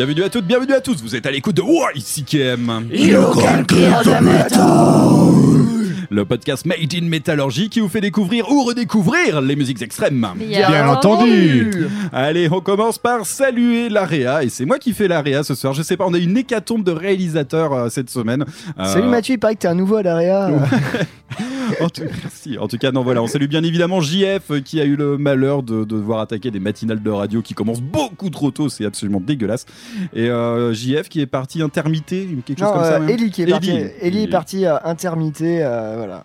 Bienvenue à toutes, bienvenue à tous, vous êtes à l'écoute de YCKM, You can kill the metal. Le podcast Made in Metallurgy qui vous fait découvrir ou redécouvrir les musiques extrêmes. Bien entendu. Allez, on commence par saluer l'AREA, et c'est moi qui fais l'AREA ce soir. Je sais pas, on a une hécatombe de réalisateurs euh, cette semaine. Euh, Salut Mathieu, il paraît que t'es un nouveau à l'AREA. en, tout, merci. en tout cas, non, voilà, on salue bien évidemment JF euh, qui a eu le malheur de, de devoir attaquer des matinales de radio qui commencent beaucoup trop tôt, c'est absolument dégueulasse. Et euh, JF qui est parti intermité, quelque chose Non, comme ça. euh. Ellie qui est Ellie. parti. Ellie est parti euh, intermité, euh, voilà.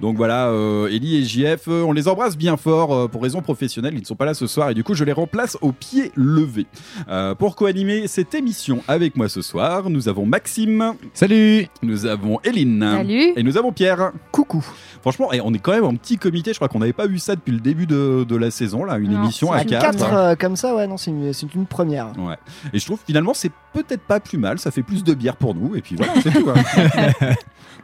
Donc voilà, euh, Ellie et JF, euh, on les embrasse bien fort euh, pour raisons professionnelles. Ils ne sont pas là ce soir et du coup, je les remplace au pied levé. Euh, pour co-animer cette émission avec moi ce soir, nous avons Maxime, Salut nous avons Eline Salut. et nous avons Pierre. Coucou. Franchement, et on est quand même en petit comité. Je crois qu'on n'avait pas vu ça depuis le début de, de la saison, là, une Non, émission à une 4. 4 comme ça, ouais, non, c'est une, c'est une première. Ouais. Et je trouve finalement c'est peut-être pas plus mal, ça fait plus de bière pour nous et puis voilà, c'est tout. hein.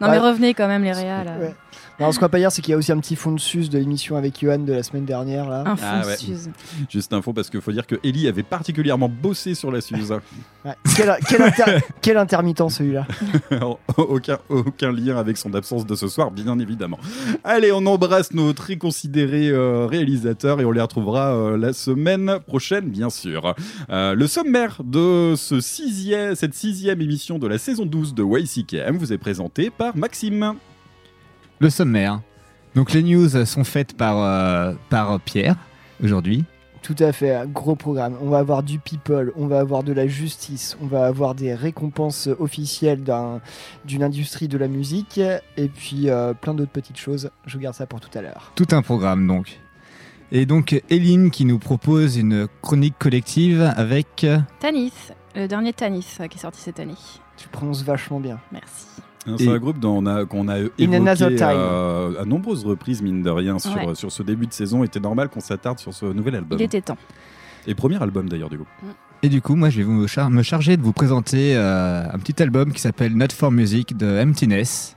Non, mais Ouais. revenez quand même, les réals. Ouais. Non, ce qu'on va pas dire, c'est qu'il y a aussi un petit fond de sus de l'émission avec Johan de la semaine dernière, là. Un Ah fond ouais. Suze. Juste info parce qu'il faut dire que Ellie avait particulièrement bossé sur la Suze. Ouais. Quel, quel inter- quel intermittent celui-là. aucun, aucun lien avec son absence de ce soir, bien évidemment. Allez, on embrasse nos très considérés euh, réalisateurs et on les retrouvera euh, la semaine prochaine, bien sûr. Euh, le sommaire de ce sixième, cette sixième émission de la saison 12 de YCKM vous est présenté par Maxime. Le sommaire. Donc les news sont faites par, euh, par Pierre aujourd'hui. Tout à fait, un gros programme. On va avoir du people, on va avoir de la justice, on va avoir des récompenses officielles d'un- d'une industrie de la musique, et puis euh, plein d'autres petites choses. Je garde ça pour tout à l'heure. Tout un programme donc. Et donc Eline qui nous propose une chronique collective avec... euh, Tanis, le dernier Tanis qui est sorti cette année. Tu prononces vachement bien. Merci. C'est un groupe dont on a, qu'on a évoqué euh, à nombreuses reprises, mine de rien, sur, Ouais. sur ce début de saison. Il était normal qu'on s'attarde sur ce nouvel album. Il était temps. Et premier album d'ailleurs du groupe. Et du coup, moi, je vais vous char- me charger de vous présenter euh, un petit album qui s'appelle Not for Music de Emptiness.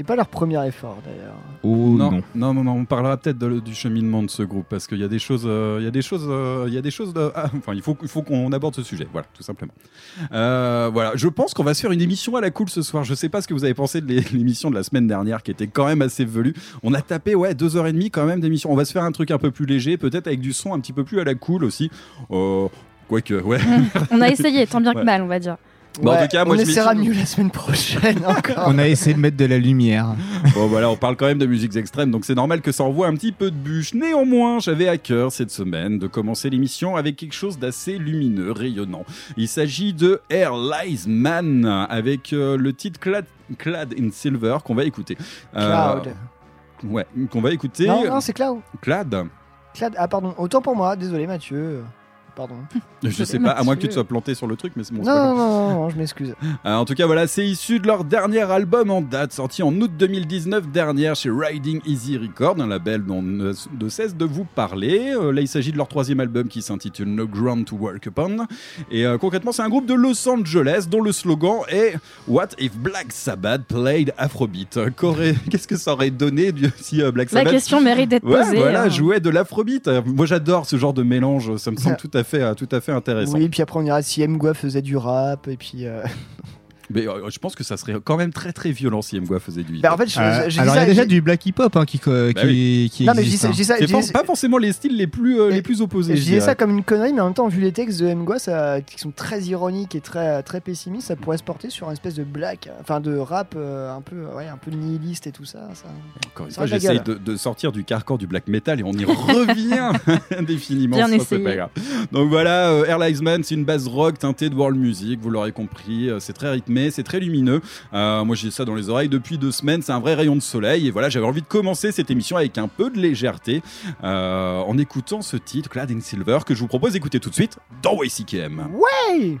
Qui est pas leur premier effort d'ailleurs. Oh non, non. non, non, non, on parlera peut-être du cheminement de ce groupe parce qu'il y a des choses, euh, il y a des choses, euh, il y a des choses. de- ah, enfin, il faut, il faut qu'on aborde ce sujet, voilà, tout simplement. Euh, voilà, je pense qu'on va se faire une émission à la cool ce soir. Je sais pas ce que vous avez pensé de l'é- l'émission de la semaine dernière qui était quand même assez velue. On a tapé ouais deux heures et demie quand même d'émission. On va se faire un truc un peu plus léger, peut-être avec du son un petit peu plus à la cool aussi. Euh, Quoique, ouais. On a essayé, tant bien que Ouais. mal, on va dire. Bon, en tout cas, moi, on je essaiera mieux la semaine prochaine encore. On a essayé de mettre de la lumière. Bon voilà, on parle quand même de musiques extrêmes, donc c'est normal que ça envoie un petit peu de bûche. Néanmoins, j'avais à cœur cette semaine de commencer l'émission avec quelque chose d'assez lumineux, rayonnant. Il s'agit de Air Lies Man, avec euh, le titre Clad, Clad in Silver qu'on va écouter. Euh, Cloud. ouais, qu'on va écouter. Non, non, c'est Cloud. Clad Cloud. Ah, pardon, autant pour moi, désolé Mathieu. Pardon. Je sais pas, à moins que tu te sois planté sur le truc, mais c'est bon. c'est non, non, non, non, non, je m'excuse. Euh, en tout cas, voilà, c'est issu de leur dernier album en date, sorti en août 2019 dernière chez Riding Easy Records, un label dont on ne ne cesse de vous parler. Euh, là, il s'agit de leur troisième album qui s'intitule No Ground to Work Upon. Et euh, concrètement, c'est un groupe de Los Angeles dont le slogan est What if Black Sabbath played Afrobeat? Qu'aurait- Qu'est-ce que ça aurait donné du- si euh, Black La Sabbath question mérite d'être Ouais, posée. voilà, hein. jouait de l'afrobeat. Moi, j'adore ce genre de mélange. Ça me semble tout à fait, euh, tout à fait intéressant. Oui, puis après on ira si Mgwa faisait du rap, et puis. euh, Mais euh, je pense que ça serait quand même très très violent si Mgwa faisait du hip-hop. Bah, en fait, je, Euh, je- je dis alors il y ça- a déjà je- du black hip-hop hein, qui, co- Bah qui, qui Non, mais je dis existe. ça, hein. dis ça, je dis- pas forcément les styles les plus, euh, Et- les plus opposés. Je je disais dirais. ça comme une connerie, mais en même temps, vu les textes de Mgwa, ça, qui sont très ironiques et très, très pessimistes, ça pourrait se porter sur un espèce de black, enfin de rap euh, un peu, ouais, un peu nihiliste et tout ça. ça. Encore une Ça fois, a de la j'essaye gueule. de, de sortir du carcan du black metal et on y revient indéfiniment. Bien ça, c'est essayé. pas grave. Donc voilà, euh, Airlines Man, c'est une base rock teintée de world music, vous l'aurez compris. euh, C'est très rythmé, c'est très lumineux. Euh, moi, j'ai ça dans les oreilles depuis deux semaines. C'est un vrai rayon de soleil. Et voilà, j'avais envie de commencer cette émission avec un peu de légèreté euh, en écoutant ce titre, Clad Silver, que je vous propose d'écouter tout de suite dans YCKM. Hey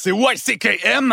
c'est YCKM.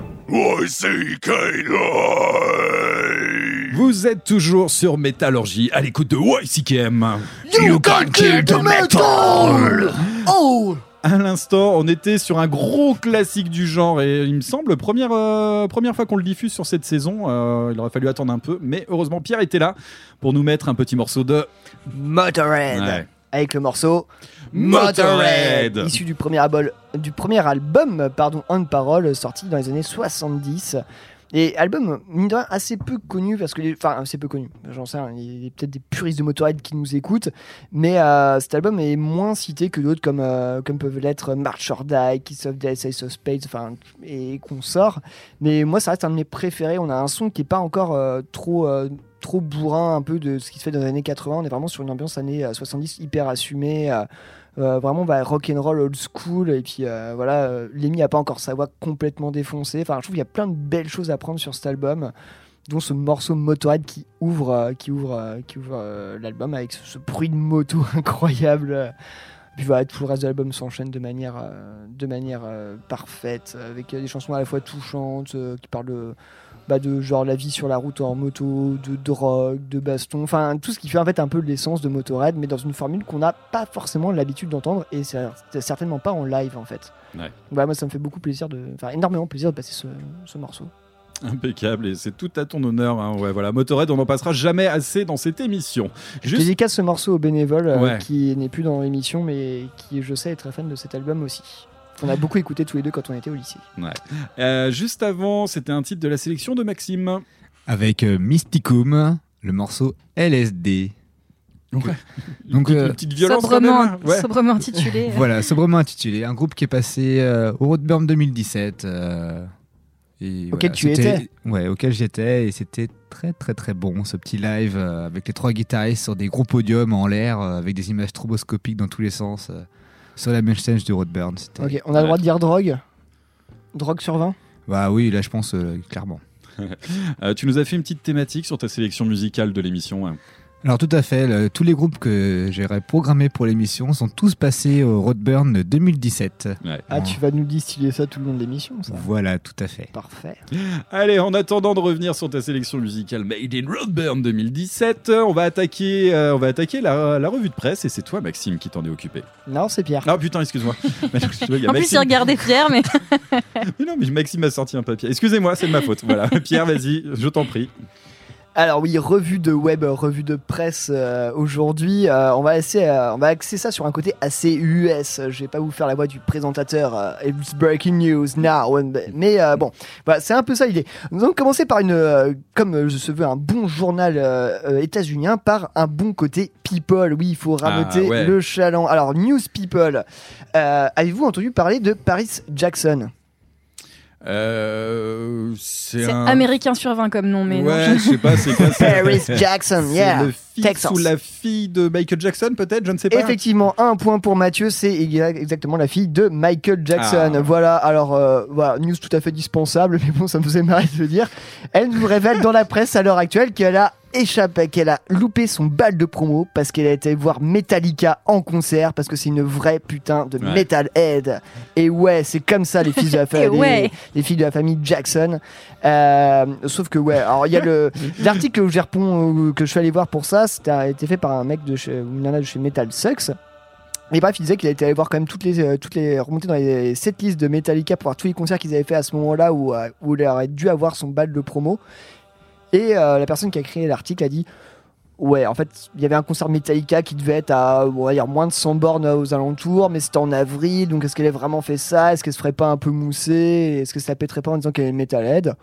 Vous êtes toujours sur Métallurgie à l'écoute de YCKM. You can kill the metal Oh À l'instant, on était sur un gros classique du genre et il me semble première euh, première fois qu'on le diffuse sur cette saison. Euh, il aurait fallu attendre un peu, mais heureusement Pierre était là pour nous mettre un petit morceau de Motorhead Ouais. Avec le morceau Motorhead. issu du premier, album, du premier album pardon, On Parole sorti dans les années 70. Et album, mine de rien, assez peu connu, parce que, les- enfin, assez peu connu, j'en sais il y a peut-être des puristes de Motorhead qui nous écoutent, mais euh, cet album est moins cité que d'autres comme, euh, comme peuvent l'être March or Die, Kiss of Death, Ace of Spades, enfin, et qu'on sort. Mais moi, ça reste un de mes préférés. On a un son qui est pas encore euh, trop, trop bourrin un peu de ce qui se fait dans les années 80. On est vraiment sur une ambiance années euh, 70 hyper assumée. euh, euh, vraiment bah, rock and roll old school et puis voilà euh, Lemmy a pas encore sa voix complètement défoncée enfin je trouve qu'il y a plein de belles choses à prendre sur cet album dont ce morceau Motorhead qui ouvre, qui ouvre, qui ouvre l'album avec ce, bruit de moto incroyable. Puis voilà, tout le reste de l'album s'enchaîne de manière, de manière parfaite, avec des chansons à la fois touchantes, qui parlent de, bah, de genre la vie sur la route en moto, de drogue, de baston, enfin tout ce qui fait en fait un peu l'essence de Motorhead, mais dans une formule qu'on n'a pas forcément l'habitude d'entendre et c'est certainement pas en live en fait. Ouais. Voilà, moi ça me fait beaucoup plaisir de, enfin énormément plaisir de passer ce, ce morceau. Impeccable, et c'est tout à ton honneur. hein. Ouais, voilà, Motorhead, on n'en passera jamais assez dans cette émission. Je dédicace ce morceau au bénévole euh, Ouais. qui n'est plus dans l'émission, mais qui je sais est très fan de cet album aussi. On a beaucoup écouté tous les deux quand on était au lycée. Ouais. Euh, juste avant, c'était un titre de la sélection de Maxime. Avec euh, Mysticum, le morceau LSD. Ouais. Donc, Une euh, petite violence Sobrement. Ouais. sobrement intitulé. voilà, sobrement intitulé. Un groupe qui est passé euh, au Roadburn 2017. euh, et Auquel voilà, tu étais. Ouais, auquel j'étais. Et c'était très, très, très bon, ce petit live euh, avec les trois guitaristes sur des gros podiums en l'air, euh, avec des images stroboscopiques dans tous les sens, euh, sur la main stage du Roadburn. C'était- Ok, on a le droit de dire drogue Drogue sur 20 Bah oui, là, je pense euh, clairement. Euh, tu nous as fait une petite thématique sur ta sélection musicale de l'émission. hein. Alors tout à fait, le- tous les groupes que j'aurais programmés pour l'émission sont tous passés au Roadburn 2017. Ouais. Ah, tu vas nous distiller ça tout le long de l'émission, ça. Voilà, tout à fait. Parfait. Allez, en attendant de revenir sur ta sélection musicale Made in Roadburn 2017, euh, on va attaquer, euh, on va attaquer la, la revue de presse et c'est toi, Maxime, qui t'en est occupé. Non, c'est Pierre. Ah putain, excuse-moi. En plus, il regardait Pierre, mais Mais non, mais Maxime a sorti un papier. Excusez-moi, c'est de ma faute. Voilà, Pierre, vas-y, je t'en prie. Alors oui, revue de web, revue de presse euh, aujourd'hui. Euh, on va essayer, euh, on va axer ça sur un côté assez US. Je vais pas vous faire la voix du présentateur. euh, It's breaking news now. Mais euh, bon, voilà, c'est un peu ça l'idée. Nous allons commencer par une, euh, comme je se veux un bon journal états-unien, par un bon côté people. Oui, il faut ramoter ouais. le chaland. Alors news people. Euh, Avez-vous entendu parler de Paris Jackson? Euh, c'est un... américain sur 20 comme nom, mais non, ouais, je sais pas, c'est quoi ça Paris Jackson, yeah. le fils Texas. ou la fille de Michael Jackson, peut-être, je ne sais pas. Effectivement, un point pour Mathieu, c'est exa- exactement la fille de Michael Jackson. Ah. Voilà, alors euh, voilà, news tout à fait dispensable, mais bon, ça me faisait marrer de le dire. Elle nous révèle dans la presse à l'heure actuelle qu'elle a échappé, qu'elle a loupé son bal de promo parce qu'elle a été voir Metallica en concert parce que c'est une vraie putain de Ouais. metalhead. Et ouais, c'est comme ça les fils de la famille, ouais. les filles de la famille Jackson. Euh, sauf que ouais, alors il y a le l'article que je réponds, euh, que je suis allé voir pour ça, c'était a été fait par un mec de chez, ou une nana de chez Metal Sucks. Mais bref, il disait qu'il a été allé voir quand même toutes les, euh, toutes les remontées dans les setlists de Metallica pour voir tous les concerts qu'ils avaient fait à ce moment-là où, euh, où il aurait dû avoir son bal de promo. Et euh, la personne qui a créé l'article a dit Ouais, en fait, il y avait un concert Metallica qui devait être à on va dire, moins de 100 bornes euh, aux alentours, mais c'était en avril, donc est-ce qu'elle a vraiment fait ça? Est-ce qu'elle se ferait pas un peu mousser? Est-ce que ça pèterait pas en disant qu'elle est Metalhead?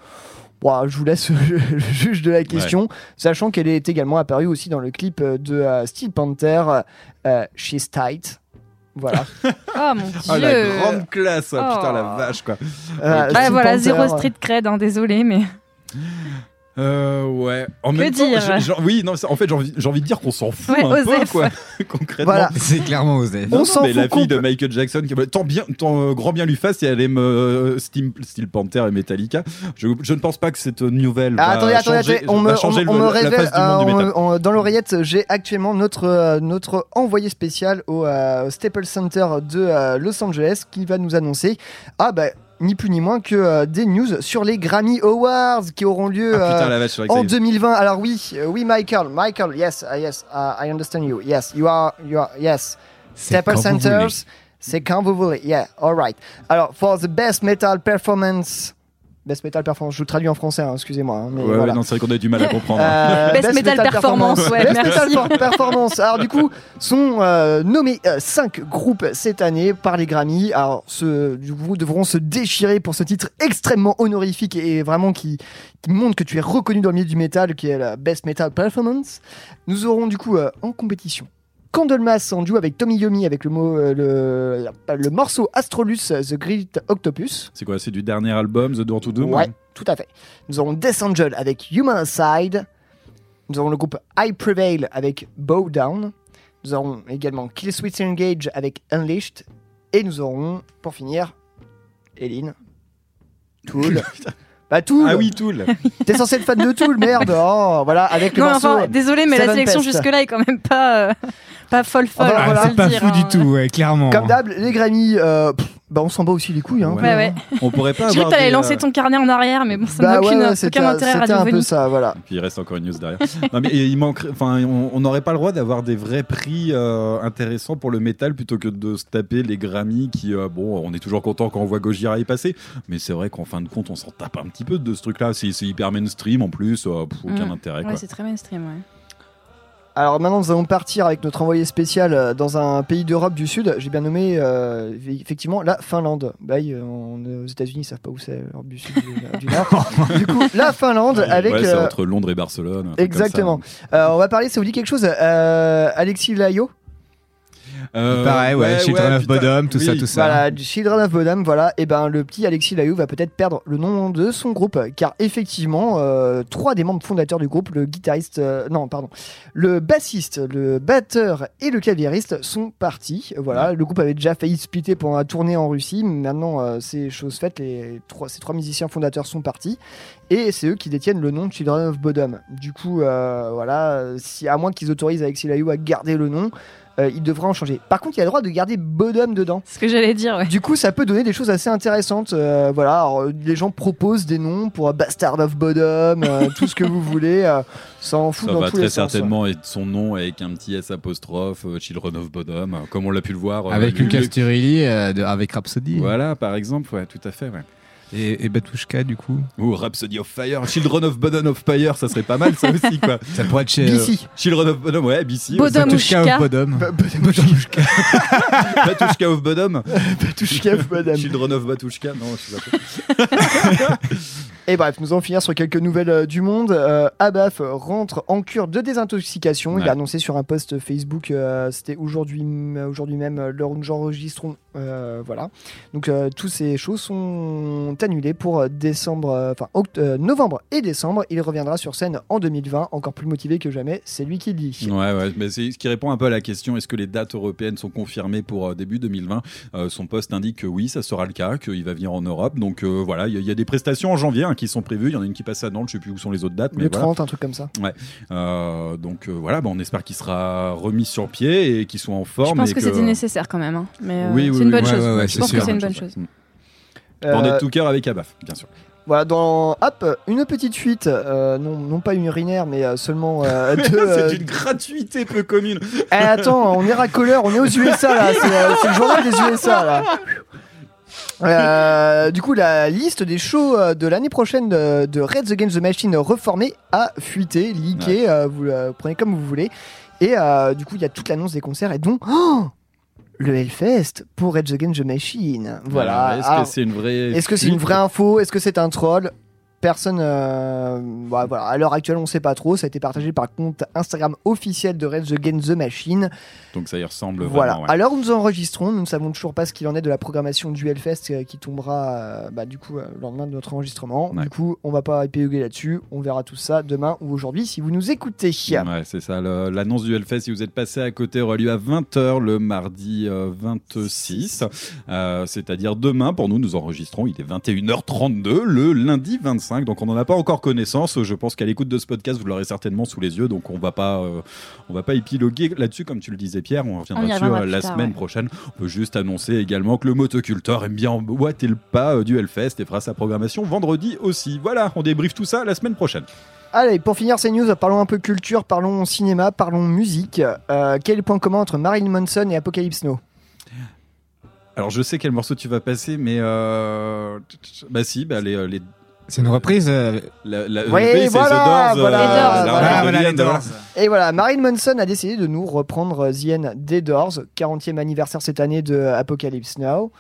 Bon, je vous laisse le juge de la question, sachant qu'elle est également apparue aussi dans le clip euh, de euh, Steel Panther, euh, She's Tight. Voilà. Oh mon dieu. Oh, la grande classe, ah, putain, Oh. la vache, quoi. Euh, Ouais, Steel voilà, Panther, zéro euh, street cred, hein, désolé, mais. Euh, ouais. En Que même temps, dire j'ai- j'ai- oui, non, c'est- en fait, j'ai envie, j'ai envie de dire qu'on s'en fout Ouais, un peu, Osef. quoi, concrètement. Voilà. C'est clairement osé. Non, On non, s'en mais la fille de Michael Jackson, qui, tant bien, tant euh, grand bien lui fasse, et elle aime euh, Steel, Steel Panther et Metallica. Je, je ne pense pas que cette nouvelle Ah, va attendez, attendez, changer, attendez, on va me, changer on- le- on me la révèle face du monde du euh, métal. on- on- dans l'oreillette, j'ai actuellement notre, euh, notre envoyé spécial au euh, Staples Center de euh, Los Angeles qui va nous annoncer ah bah ni plus ni moins que euh, des news sur les Grammy Awards qui auront lieu Ah putain, euh, la vache, en y est. 2020. Alors oui, euh, oui Michael, Michael, yes, uh, yes, uh, I understand you. Yes, you are, you are, yes. C'est Staples quand vous Centers, voulez. c'est quand vous voulez. Yeah, alright. Alors, for the best metal performance. Best metal performance, je le traduis en français, hein, excusez-moi. hein, mais Ouais, voilà. non, c'est vrai qu'on a du mal à comprendre. Euh, Best Metal Performance, ouais, Best merci. Metal Per- Performance. Alors du coup, sont euh, nommés 5 groupes cette année par les Grammy. Alors ce, du coup, devront se déchirer pour ce titre extrêmement honorifique et vraiment qui, qui montre que tu es reconnu dans le milieu du métal, qui est la Best Metal Performance. Nous aurons du coup euh, en compétition Candlemas en duo avec Tommy Yomi avec le, mot, euh, le, le morceau Astrolus The Great Octopus. C'est quoi C'est du dernier album, The Door to Doom Ouais, tout à fait. Nous aurons Death Angel avec Human Side. Nous aurons le groupe I Prevail avec Bow Down. Nous aurons également Kill Switch Engage avec Unleashed. Et nous aurons, pour finir, Eline, Tool, Bah Tool. Ah oui, Tool. T'es censé être fan de Tool, merde. Oh, voilà, avec le Non, morceau. enfin, désolé, mais la sélection Pest. jusque-là est quand même pas, euh, pas folle folle. Ah on voilà. peut c'est le pas dire, fou hein. du tout, ouais, clairement. Comme d'hab, les Grammy, euh, pff, bah on s'en bat aussi les couilles. Hein. Ouais, ouais. On pourrait pas J'ai cru que t'allais lancer euh, ton carnet en arrière, mais bon, ça Bah n'a ouais, ouais, aucun intérêt c'était un peu ça, voilà. Puis il reste encore une news derrière. non, mais il manquerait, enfin, on n'aurait pas le droit d'avoir des vrais prix euh, intéressants pour le métal plutôt que de se taper les Grammy qui, euh, bon, on est toujours content quand on voit Gojira y passer, mais c'est vrai qu'en fin de compte, on s'en tape un petit peu de ce truc-là. C'est c'est hyper mainstream en plus, euh, pff, aucun Mm. intérêt. Ouais, Quoi. c'est très mainstream, ouais. Alors maintenant, nous allons partir avec notre envoyé spécial euh, dans un pays d'Europe du Sud. J'ai bien nommé euh, effectivement la Finlande. Bah, ils, euh, on est aux États-Unis, ils savent pas où c'est l'Europe du Sud du Nord. du coup, la Finlande avec. Ouais, c'est euh, entre Londres et Barcelone. Exactement. Euh, on va parler, ça vous dit quelque chose euh, Alexis Layo Euh, Pareil, ouais, Children of Bodom, tout ça, tout ça. Voilà, Children of Bodom, voilà. Et ben le petit Alexis Layou va peut-être perdre le nom de son groupe, car effectivement, euh, trois des membres fondateurs du groupe, le guitariste, euh, non, pardon, le bassiste, le batteur et le claviériste sont partis. Voilà, le groupe avait déjà failli splitter pendant la tournée en Russie. Maintenant, euh, c'est chose faite. Les trois, ces trois musiciens fondateurs sont partis. Et c'est eux qui détiennent le nom de Children of Bodom. Du coup, voilà, si, à moins qu'ils autorisent Alexis Layou à garder le nom, euh, il devrait en changer. Par contre, il a le droit de garder Bodom dedans. Ce que j'allais dire, ouais. Du coup, ça peut donner des choses assez intéressantes. euh, voilà, alors, euh, les gens proposent des noms pour Bastard of Bodom, euh, tout ce que vous voulez. euh, ça en fout Ça dans va tous très les sens. certainement être son nom avec un petit S apostrophe, Children of Bodom, euh, comme on l'a pu le voir. Avec Lucas Turilli euh, avec Rhapsody. Voilà, par exemple, ouais, tout à fait, ouais. Et, et Batushka, du coup. Ou Rhapsody of Fire, Children of Bodom of Fire, ça serait pas mal ça aussi quoi. Ça pourrait être chez. euh, BC. Children of Bodom, ouais, BC. Bodom. Batushka Batushka. of Bodom. Ba- Ba- Batushka of Bodom. Batushka of Bodom. Children of Batushka, non, je sais pas. Et bref, nous allons finir sur quelques nouvelles euh, du monde. Euh, Abaf rentre en cure de désintoxication. Il a annoncé sur un post Facebook, euh, c'était aujourd'hui aujourd'hui même, euh, l'heure où nous enregistrons. Euh, voilà. Donc, euh, toutes ces choses sont annulées pour décembre, euh, enfin euh, novembre et décembre. Il reviendra sur scène en 2020, encore plus motivé que jamais. C'est lui qui le dit. Ouais, ouais, mais c'est ce qui répond un peu à la question est-ce que les dates européennes sont confirmées pour euh, début 2020 Euh, Son poste indique que oui, ça sera le cas, qu'il va venir en Europe. Donc euh, voilà, il y, a- il y a des prestations en janvier hein, qui sont prévues. Il y en a une qui passe à Nantes, je sais plus où sont les autres dates, mais Le voilà. 30, un truc comme ça. Euh, donc euh, voilà, bah, on espère qu'il sera remis sur pied et qu'il soit en Je forme. pense et que c'était nécessaire quand même. hein. Mais euh, Oui, oui, une bonne ouais, chose. ouais, ouais, je c'est pense sûr. que c'est une bonne chose. De Euh, tout cœur avec Abaf, bien sûr. Voilà, dans hop, une petite fuite, euh, non, non pas une urinaire, mais euh, seulement euh, euh, c'est une gratuité peu commune. Eh, attends, on est racoleur, on est aux USA là, c'est euh, le journal des USA là. Euh, du coup, la liste des shows de l'année prochaine de, de Red Against the Machine reformé a fuité, leaké, euh, vous le prenez comme vous voulez. Et euh, du coup, il y a toute l'annonce des concerts et donc oh le Hellfest pour Red Against the Machine. Voilà. Alors, Est-ce Alors, que c'est une vraie est-ce que c'est une vraie info? Est-ce que c'est un troll? Personne. euh, bah, voilà, à l'heure actuelle, on ne sait pas trop. Ça a été partagé par le compte Instagram officiel de Rage Against the Machine. Donc ça y ressemble Voilà. vraiment. ouais. À l'heure où nous enregistrons, nous ne savons toujours pas ce qu'il en est de la programmation du Hellfest euh, qui tombera euh, bah, du coup euh, le lendemain de notre enregistrement. Ouais. Du coup, on va pas épiloguer là-dessus. On verra tout ça demain ou aujourd'hui si vous nous écoutez. Ouais, c'est ça. L'annonce du Hellfest, si vous êtes passé à côté, aura lieu à 20h le mardi euh, 26. Euh, C'est-à-dire demain, pour nous, nous enregistrons. Il est 21h32 le lundi 25. Donc on n'en a pas encore connaissance. Je pense qu'à l'écoute de ce podcast, vous l'aurez certainement sous les yeux. Donc on va pas, euh, on va pas épiloguer là-dessus, comme tu le disais, Pierre. On reviendra dessus euh, la tard, semaine ouais. prochaine. On peut juste annoncer également que le motoculteur aime bien boiter le pas euh, du Hellfest et fera sa programmation vendredi aussi. Voilà, on débriefe tout ça la semaine prochaine. Allez, pour finir ces news, parlons un peu culture, parlons cinéma, parlons musique. Euh, quel est le point commun entre Marilyn Manson et Apocalypse Now? Alors je sais quel morceau tu vas passer, mais euh... bah si, bah les, les C'est une reprise. euh, la, la, Oui, le pays, c'est voilà, The Doors, voilà, euh, Les Doors, la voilà. reprise de voilà, The les End, Doors. Et voilà, Marilyn Manson a décidé de nous reprendre The End des Doors, 40e anniversaire cette année de Apocalypse Now.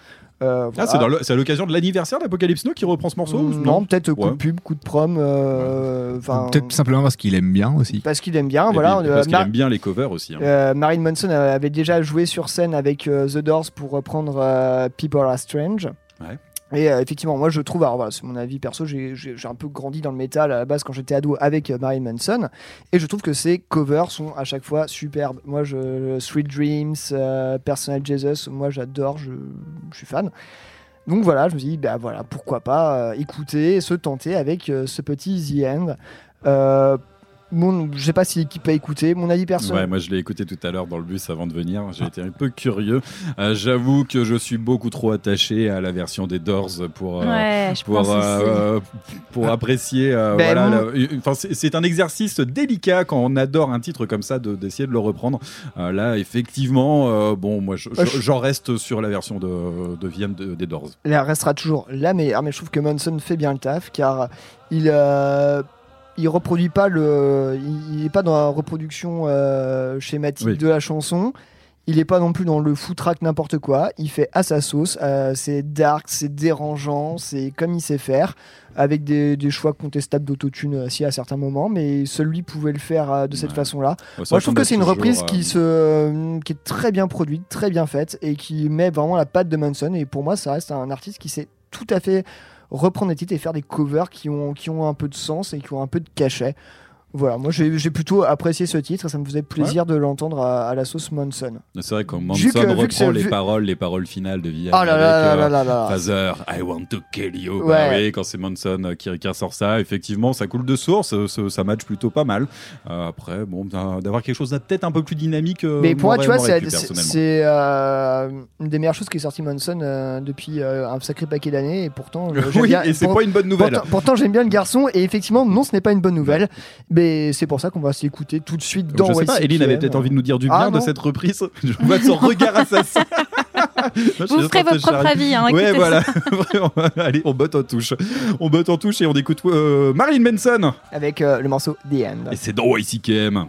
Euh, Ah, voilà. c'est à l'occasion de l'anniversaire d'Apocalypse Now qui reprend ce morceau ou Mm, non, peut-être coup Ouais. de pub, coup de prom, euh, Peut-être simplement parce qu'il aime bien aussi. parce qu'il aime bien. Et voilà, puis, euh, parce qu'il aime bien les covers aussi. hein. euh, Marilyn Manson avait déjà joué sur scène avec euh, The Doors pour reprendre euh, People Are Strange. Ouais. Et euh, effectivement, moi je trouve, alors voilà, c'est mon avis perso, j'ai un peu grandi dans le métal à la base quand j'étais ado avec euh, Marilyn Manson, et je trouve que ses covers sont à chaque fois superbes. Moi, je, Sweet Dreams, euh, Personal Jesus, moi j'adore, je, je suis fan. Donc voilà, je me suis dit, bah voilà, pourquoi pas euh, écouter, se tenter avec euh, ce petit The End. Mon, je sais pas si l'équipe a écouté, mon avis personnel. Ouais, moi je l'ai écouté tout à l'heure dans le bus avant de venir. J'ai été un peu curieux. Euh, J'avoue que je suis beaucoup trop attaché à la version des Doors pour euh, Ouais, pour euh, pour apprécier. euh, Ben, voilà, mon- la- enfin, c'est un exercice délicat quand on adore un titre comme ça de- d'essayer de, le reprendre. Euh, là, effectivement, euh, bon, moi je- je- j'en reste sur la version de, de VM de- des Doors. Elle restera toujours la meilleure, mais je trouve que Manson fait bien le taf car il euh, il reproduit pas le, il n'est pas dans la reproduction euh, schématique Oui. de la chanson. Il est pas non plus dans le foutraque n'importe quoi. Il fait à sa sauce. euh, c'est dark, c'est dérangeant, c'est comme il sait faire, avec des, des choix contestables d'autotune aussi à certains moments, mais celui pouvait le faire euh, de cette Ouais. façon-là. Moi, je trouve que c'est une reprise qui, se, qui est très bien produite, très bien faite et qui met vraiment la patte de Manson. Et pour moi, ça reste un artiste qui sait tout à fait reprendre des titres et faire des covers qui ont, qui ont un peu de sens et qui ont un peu de cachet. Voilà, moi j'ai plutôt apprécié ce titre ça me faisait plaisir de l'entendre à, à la sauce Manson. C'est vrai quand Vu Manson que- reprend les vu- paroles, les paroles finales de VM Oh là là avec là euh, là là là. Father, I want to kill you. Bah Ouais. oui, quand c'est Manson euh, qui, qui ressort ça, effectivement, ça coule de source, euh, ça, ça match plutôt pas mal. Euh, après, bon, d'avoir quelque chose peut-être un peu plus dynamique. euh, Mais pour moi, tu vois, c'est euh, une des meilleures choses qui est sortie Manson euh, depuis euh, un sacré paquet d'années et pourtant. euh, Oui, bien- et c'est pas une bonne nouvelle. Pourtant, pourtant, j'aime bien le garçon et effectivement, non, ce n'est pas une bonne nouvelle. Mais c'est pour ça qu'on va s'écouter tout de suite dans Je sais pas. Eline avait peut-être envie de nous dire du Ah, bien de cette reprise. Je vois son regard assassin. Vous ferez votre propre avis. Hein, Ouais, écoutez voilà. Allez, on botte en touche. On botte en touche et on écoute euh, Marilyn Manson. Avec euh, le morceau The End. Et c'est dans YCKM.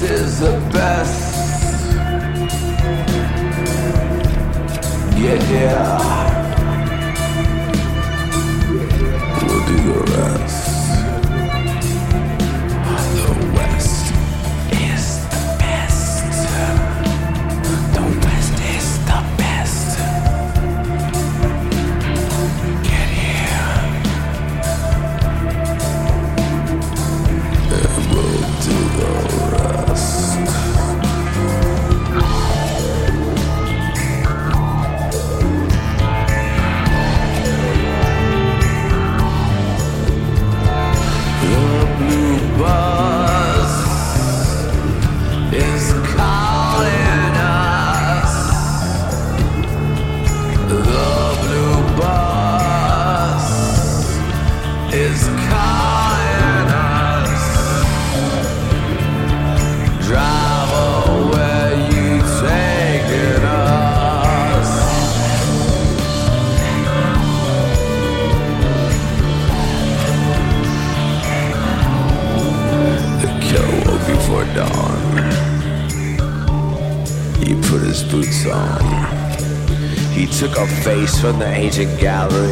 this is the best. Yeah, yeah. you gallery.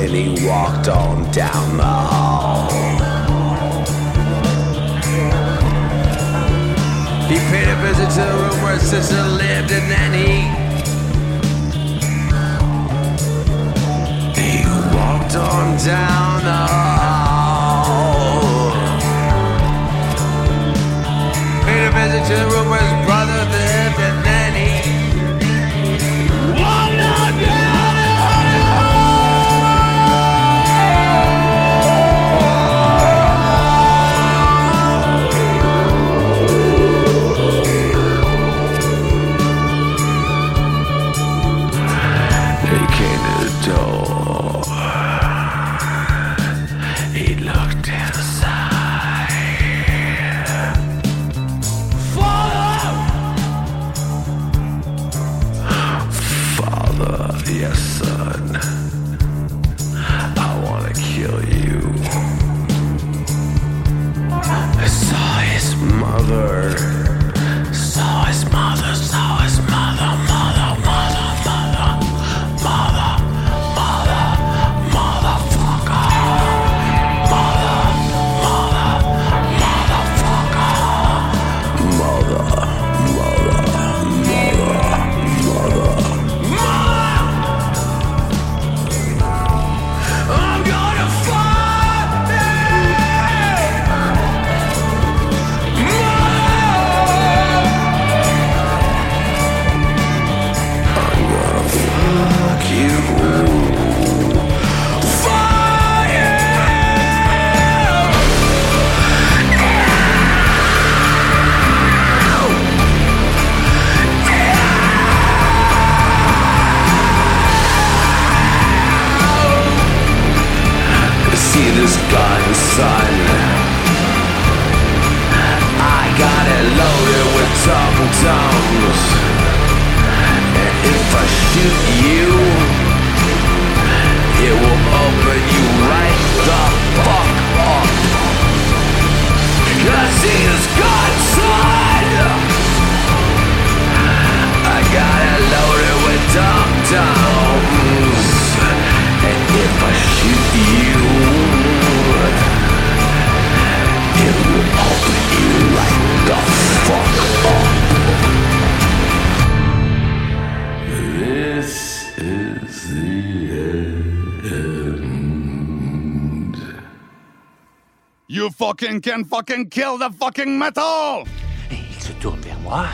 You fucking can fucking kill the fucking metal! Il se tourne vers moi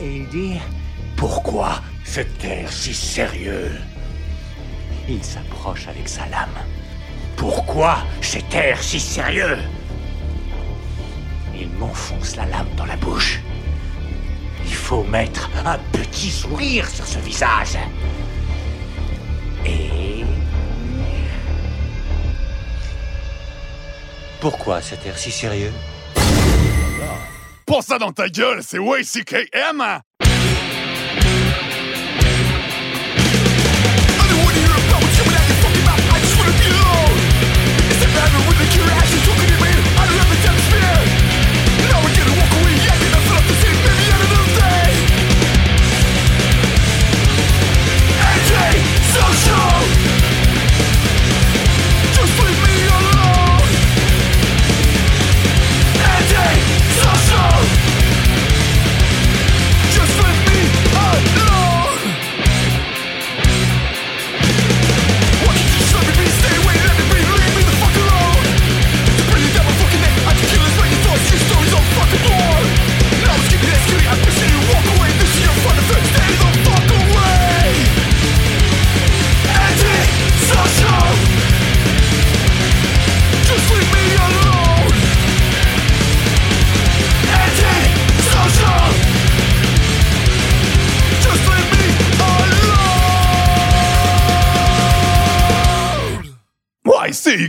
et il dit Pourquoi cet air si sérieux il s'approche avec sa lame. Pourquoi cet air si sérieux? Il m'enfonce la lame dans la bouche. Il faut mettre un petit sourire sur ce visage. Et. Pourquoi cet air si sérieux? Pour ça dans ta gueule, c'est YCKM!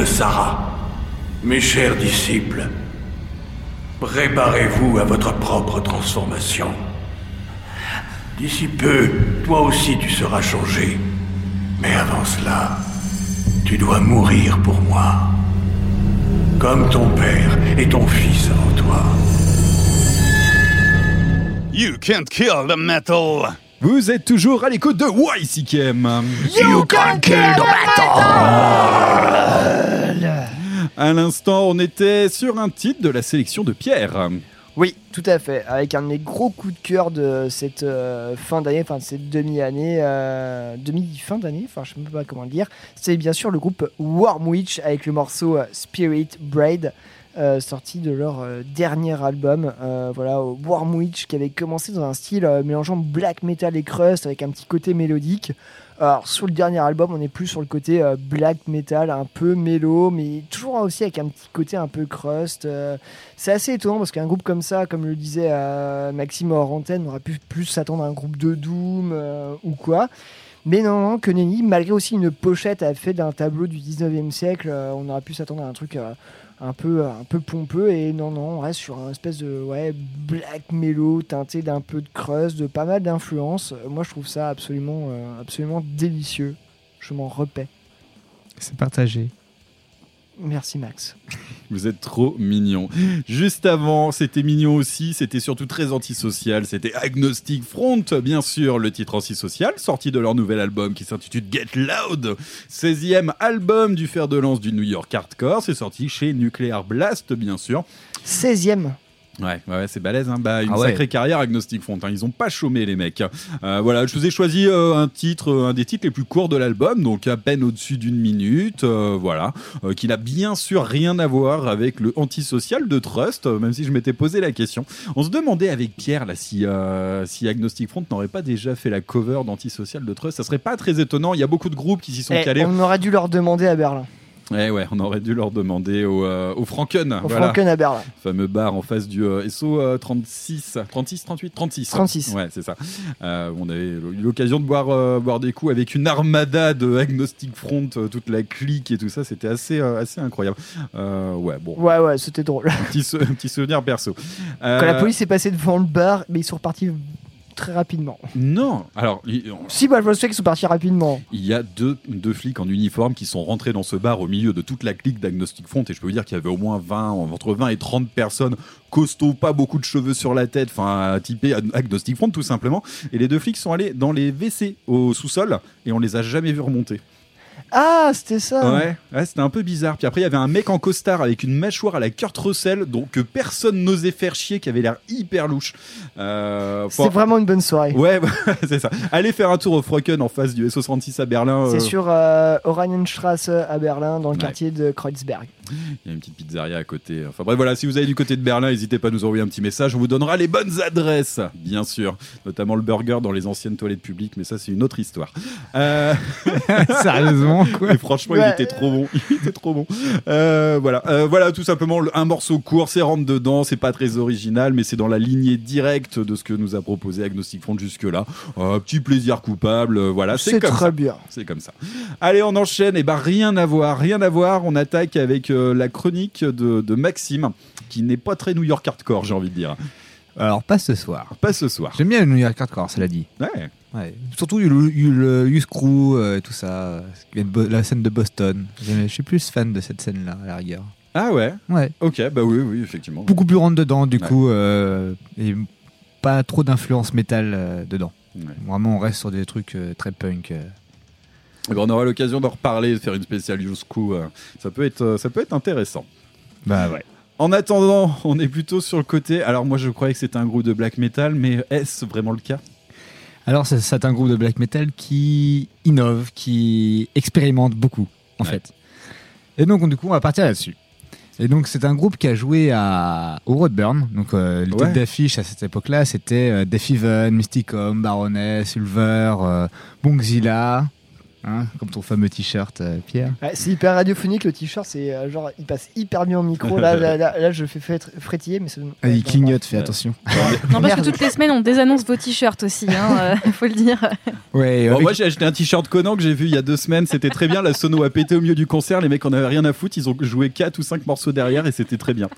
De Sarah. Mes chers disciples, préparez-vous à votre propre transformation. D'ici peu, toi aussi tu seras changé. Mais avant cela, tu dois mourir pour moi. Comme ton père et ton fils avant toi. You can't kill the metal. Vous êtes toujours à l'écoute de YCKM. You can kill the À l'instant, on était sur un titre de la sélection de Pierre. Oui, tout à fait. Avec un de mes gros coups de cœur de cette euh, fin d'année, enfin de cette demi-année, euh, demi-fin d'année, enfin je ne sais pas comment le dire. C'est bien sûr le groupe Warm Witch avec le morceau euh, Spirit Braid. sorti de leur dernier album, voilà, Warm Witch, qui avait commencé dans un style mélangeant black metal et crust avec un petit côté mélodique. Alors sur le dernier album, on est plus sur le côté euh, black metal, un peu mélo, mais toujours aussi avec un petit côté un peu crust. euh, c'est assez étonnant parce qu'un groupe comme ça, comme le disait euh, Maxime hors on aurait pu plus s'attendre à un groupe de doom ou quoi. Mais non, non, que nenni, malgré aussi une pochette à fait d'un tableau du 19e siècle, on aurait pu s'attendre à un truc un peu, un peu pompeux. Et non, non, on reste sur un espèce de ouais, black mellow teinté d'un peu de crust, de pas mal d'influences. Moi, je trouve ça absolument, euh, absolument délicieux. Je m'en repais. C'est partagé. Merci Max. Vous êtes trop mignon. Juste avant, c'était mignon aussi, c'était surtout très antisocial, c'était Agnostic Front, bien sûr, le titre antisocial, sorti de leur nouvel album qui s'intitule Get Loud, 16e album du fer de lance du New York Hardcore, c'est sorti chez Nuclear Blast, bien sûr. 16e. Ouais, ouais, c'est balèze, hein. bah, une Ah ouais. sacrée carrière Agnostic Front. hein. Ils ont pas chômé les mecs. Euh, voilà, je vous ai choisi euh, un titre, euh, un des titres les plus courts de l'album, donc à peine au-dessus d'une minute, voilà, qui n'a bien sûr rien à voir avec le antisocial de Trust, même si je m'étais posé la question. On se demandait avec Pierre là si si Agnostic Front n'aurait pas déjà fait la cover d'antisocial de Trust. Ça serait pas très étonnant. Il y a beaucoup de groupes qui s'y sont Eh, calés. on aurait dû leur demander à Berlin. Eh ouais, on aurait dû leur demander au, euh, au Franken. Au voilà. Franken à Berlin. fameux bar en face du euh, SO euh, 36, 36, 38, 36. 36. Ouais, c'est ça. Euh, on avait eu l'occasion de boire, euh, boire des coups avec une armada de Agnostic Front, toute la clique et tout ça. C'était assez, assez incroyable. Ouais, bon. Ouais, ouais, c'était drôle. Un petit, petit souvenir perso. Quand la police est passée devant le bar, mais ils sont repartis très rapidement. Non, alors. il- Si, bah, je sais qu'ils sont partis rapidement. Il y a deux, deux flics en uniforme qui sont rentrés dans ce bar au milieu de toute la clique d'Agnostic Front et je peux vous dire qu'il y avait au moins 20, entre 20 et 30 personnes costauds, pas beaucoup de cheveux sur la tête, enfin typé Agnostic Front tout simplement. Et les deux flics sont allés dans les WC au sous-sol et on les a jamais vus remonter. Ah, c'était ça. Ouais, ouais, c'était un peu bizarre. Puis après, il y avait un mec en costard avec une mâchoire à la Kurt Russell, donc que personne n'osait faire chier, qui avait l'air hyper louche. Euh, faut- vraiment une bonne soirée. Ouais, c'est ça. Allez faire un tour au Froken en face du SO36 à Berlin. C'est euh, sur euh, Oranienstrasse à Berlin, dans le Ouais. quartier de Kreuzberg. Il y a une petite pizzeria à côté. Enfin bref, voilà, si vous allez du côté de Berlin, n'hésitez pas à nous envoyer un petit message. On vous donnera les bonnes adresses, bien sûr. Notamment le burger dans les anciennes toilettes publiques, mais ça, c'est une autre histoire. Euh, Sérieusement, quoi. Et franchement, il était trop bon. Il était trop bon. Euh, voilà, Euh, voilà, tout simplement le- un morceau court, c'est rentre dedans, c'est pas très original, mais c'est dans la lignée directe de ce que nous a proposé Agnostic Front jusque-là. Euh, petit plaisir coupable, voilà, c'est très ça. bien. C'est comme ça. Allez, on enchaîne. Et ben rien à voir, rien à voir. On attaque avec euh, la chronique de, de Maxime, qui n'est pas très New York hardcore, j'ai envie de dire. Alors, pas ce soir. Pas ce soir. J'aime bien le New York Hardcore, cela dit. Ouais. Ouais. Surtout le, le Youth Crew euh, et tout ça, euh, la scène de Boston. Je suis plus fan de cette scène-là, à la rigueur. Ah ouais? Ouais. Ok, bah oui, oui, effectivement. Beaucoup plus rentre dedans, du Ouais. coup, euh, et pas trop d'influence métal euh, dedans. Ouais. Vraiment, on reste sur des trucs euh, très punk. Eh ben, on aura l'occasion d'en reparler, de faire une spéciale Crew. euh, ça peut être, euh, ça peut être intéressant. Bah ouais. En attendant, on est plutôt sur le côté. Alors moi, je croyais que c'était un groupe de black metal, mais est-ce vraiment le cas? Alors, c'est- c'est un groupe de black metal qui innove, qui expérimente beaucoup, en Ouais. fait. Et donc, du coup, on va partir là-dessus. Et donc, c'est un groupe qui a joué à, au Roadburn. Donc, euh, les Ouais. têtes d'affiche à cette époque-là, c'était euh, Death Even, Mysticum, Baroness, Ulver, euh, Bongzilla. Hein, comme ton fameux t-shirt, euh, Pierre. Ouais, c'est hyper radiophonique le t-shirt, c'est euh, genre il passe hyper bien au micro. Là, là, là, là, je fais frétiller, mais c'est. Ah, il clignote, fais attention. Non, parce que toutes les semaines, on désannonce vos t-shirts aussi, hein, euh, faut le dire. Ouais, Bon, avec- moi j'ai acheté un t-shirt Conan que j'ai vu il y a deux semaines, c'était très bien. La sono a pété au milieu du concert, les mecs en avaient rien à foutre, ils ont joué 4 ou 5 morceaux derrière et c'était très bien.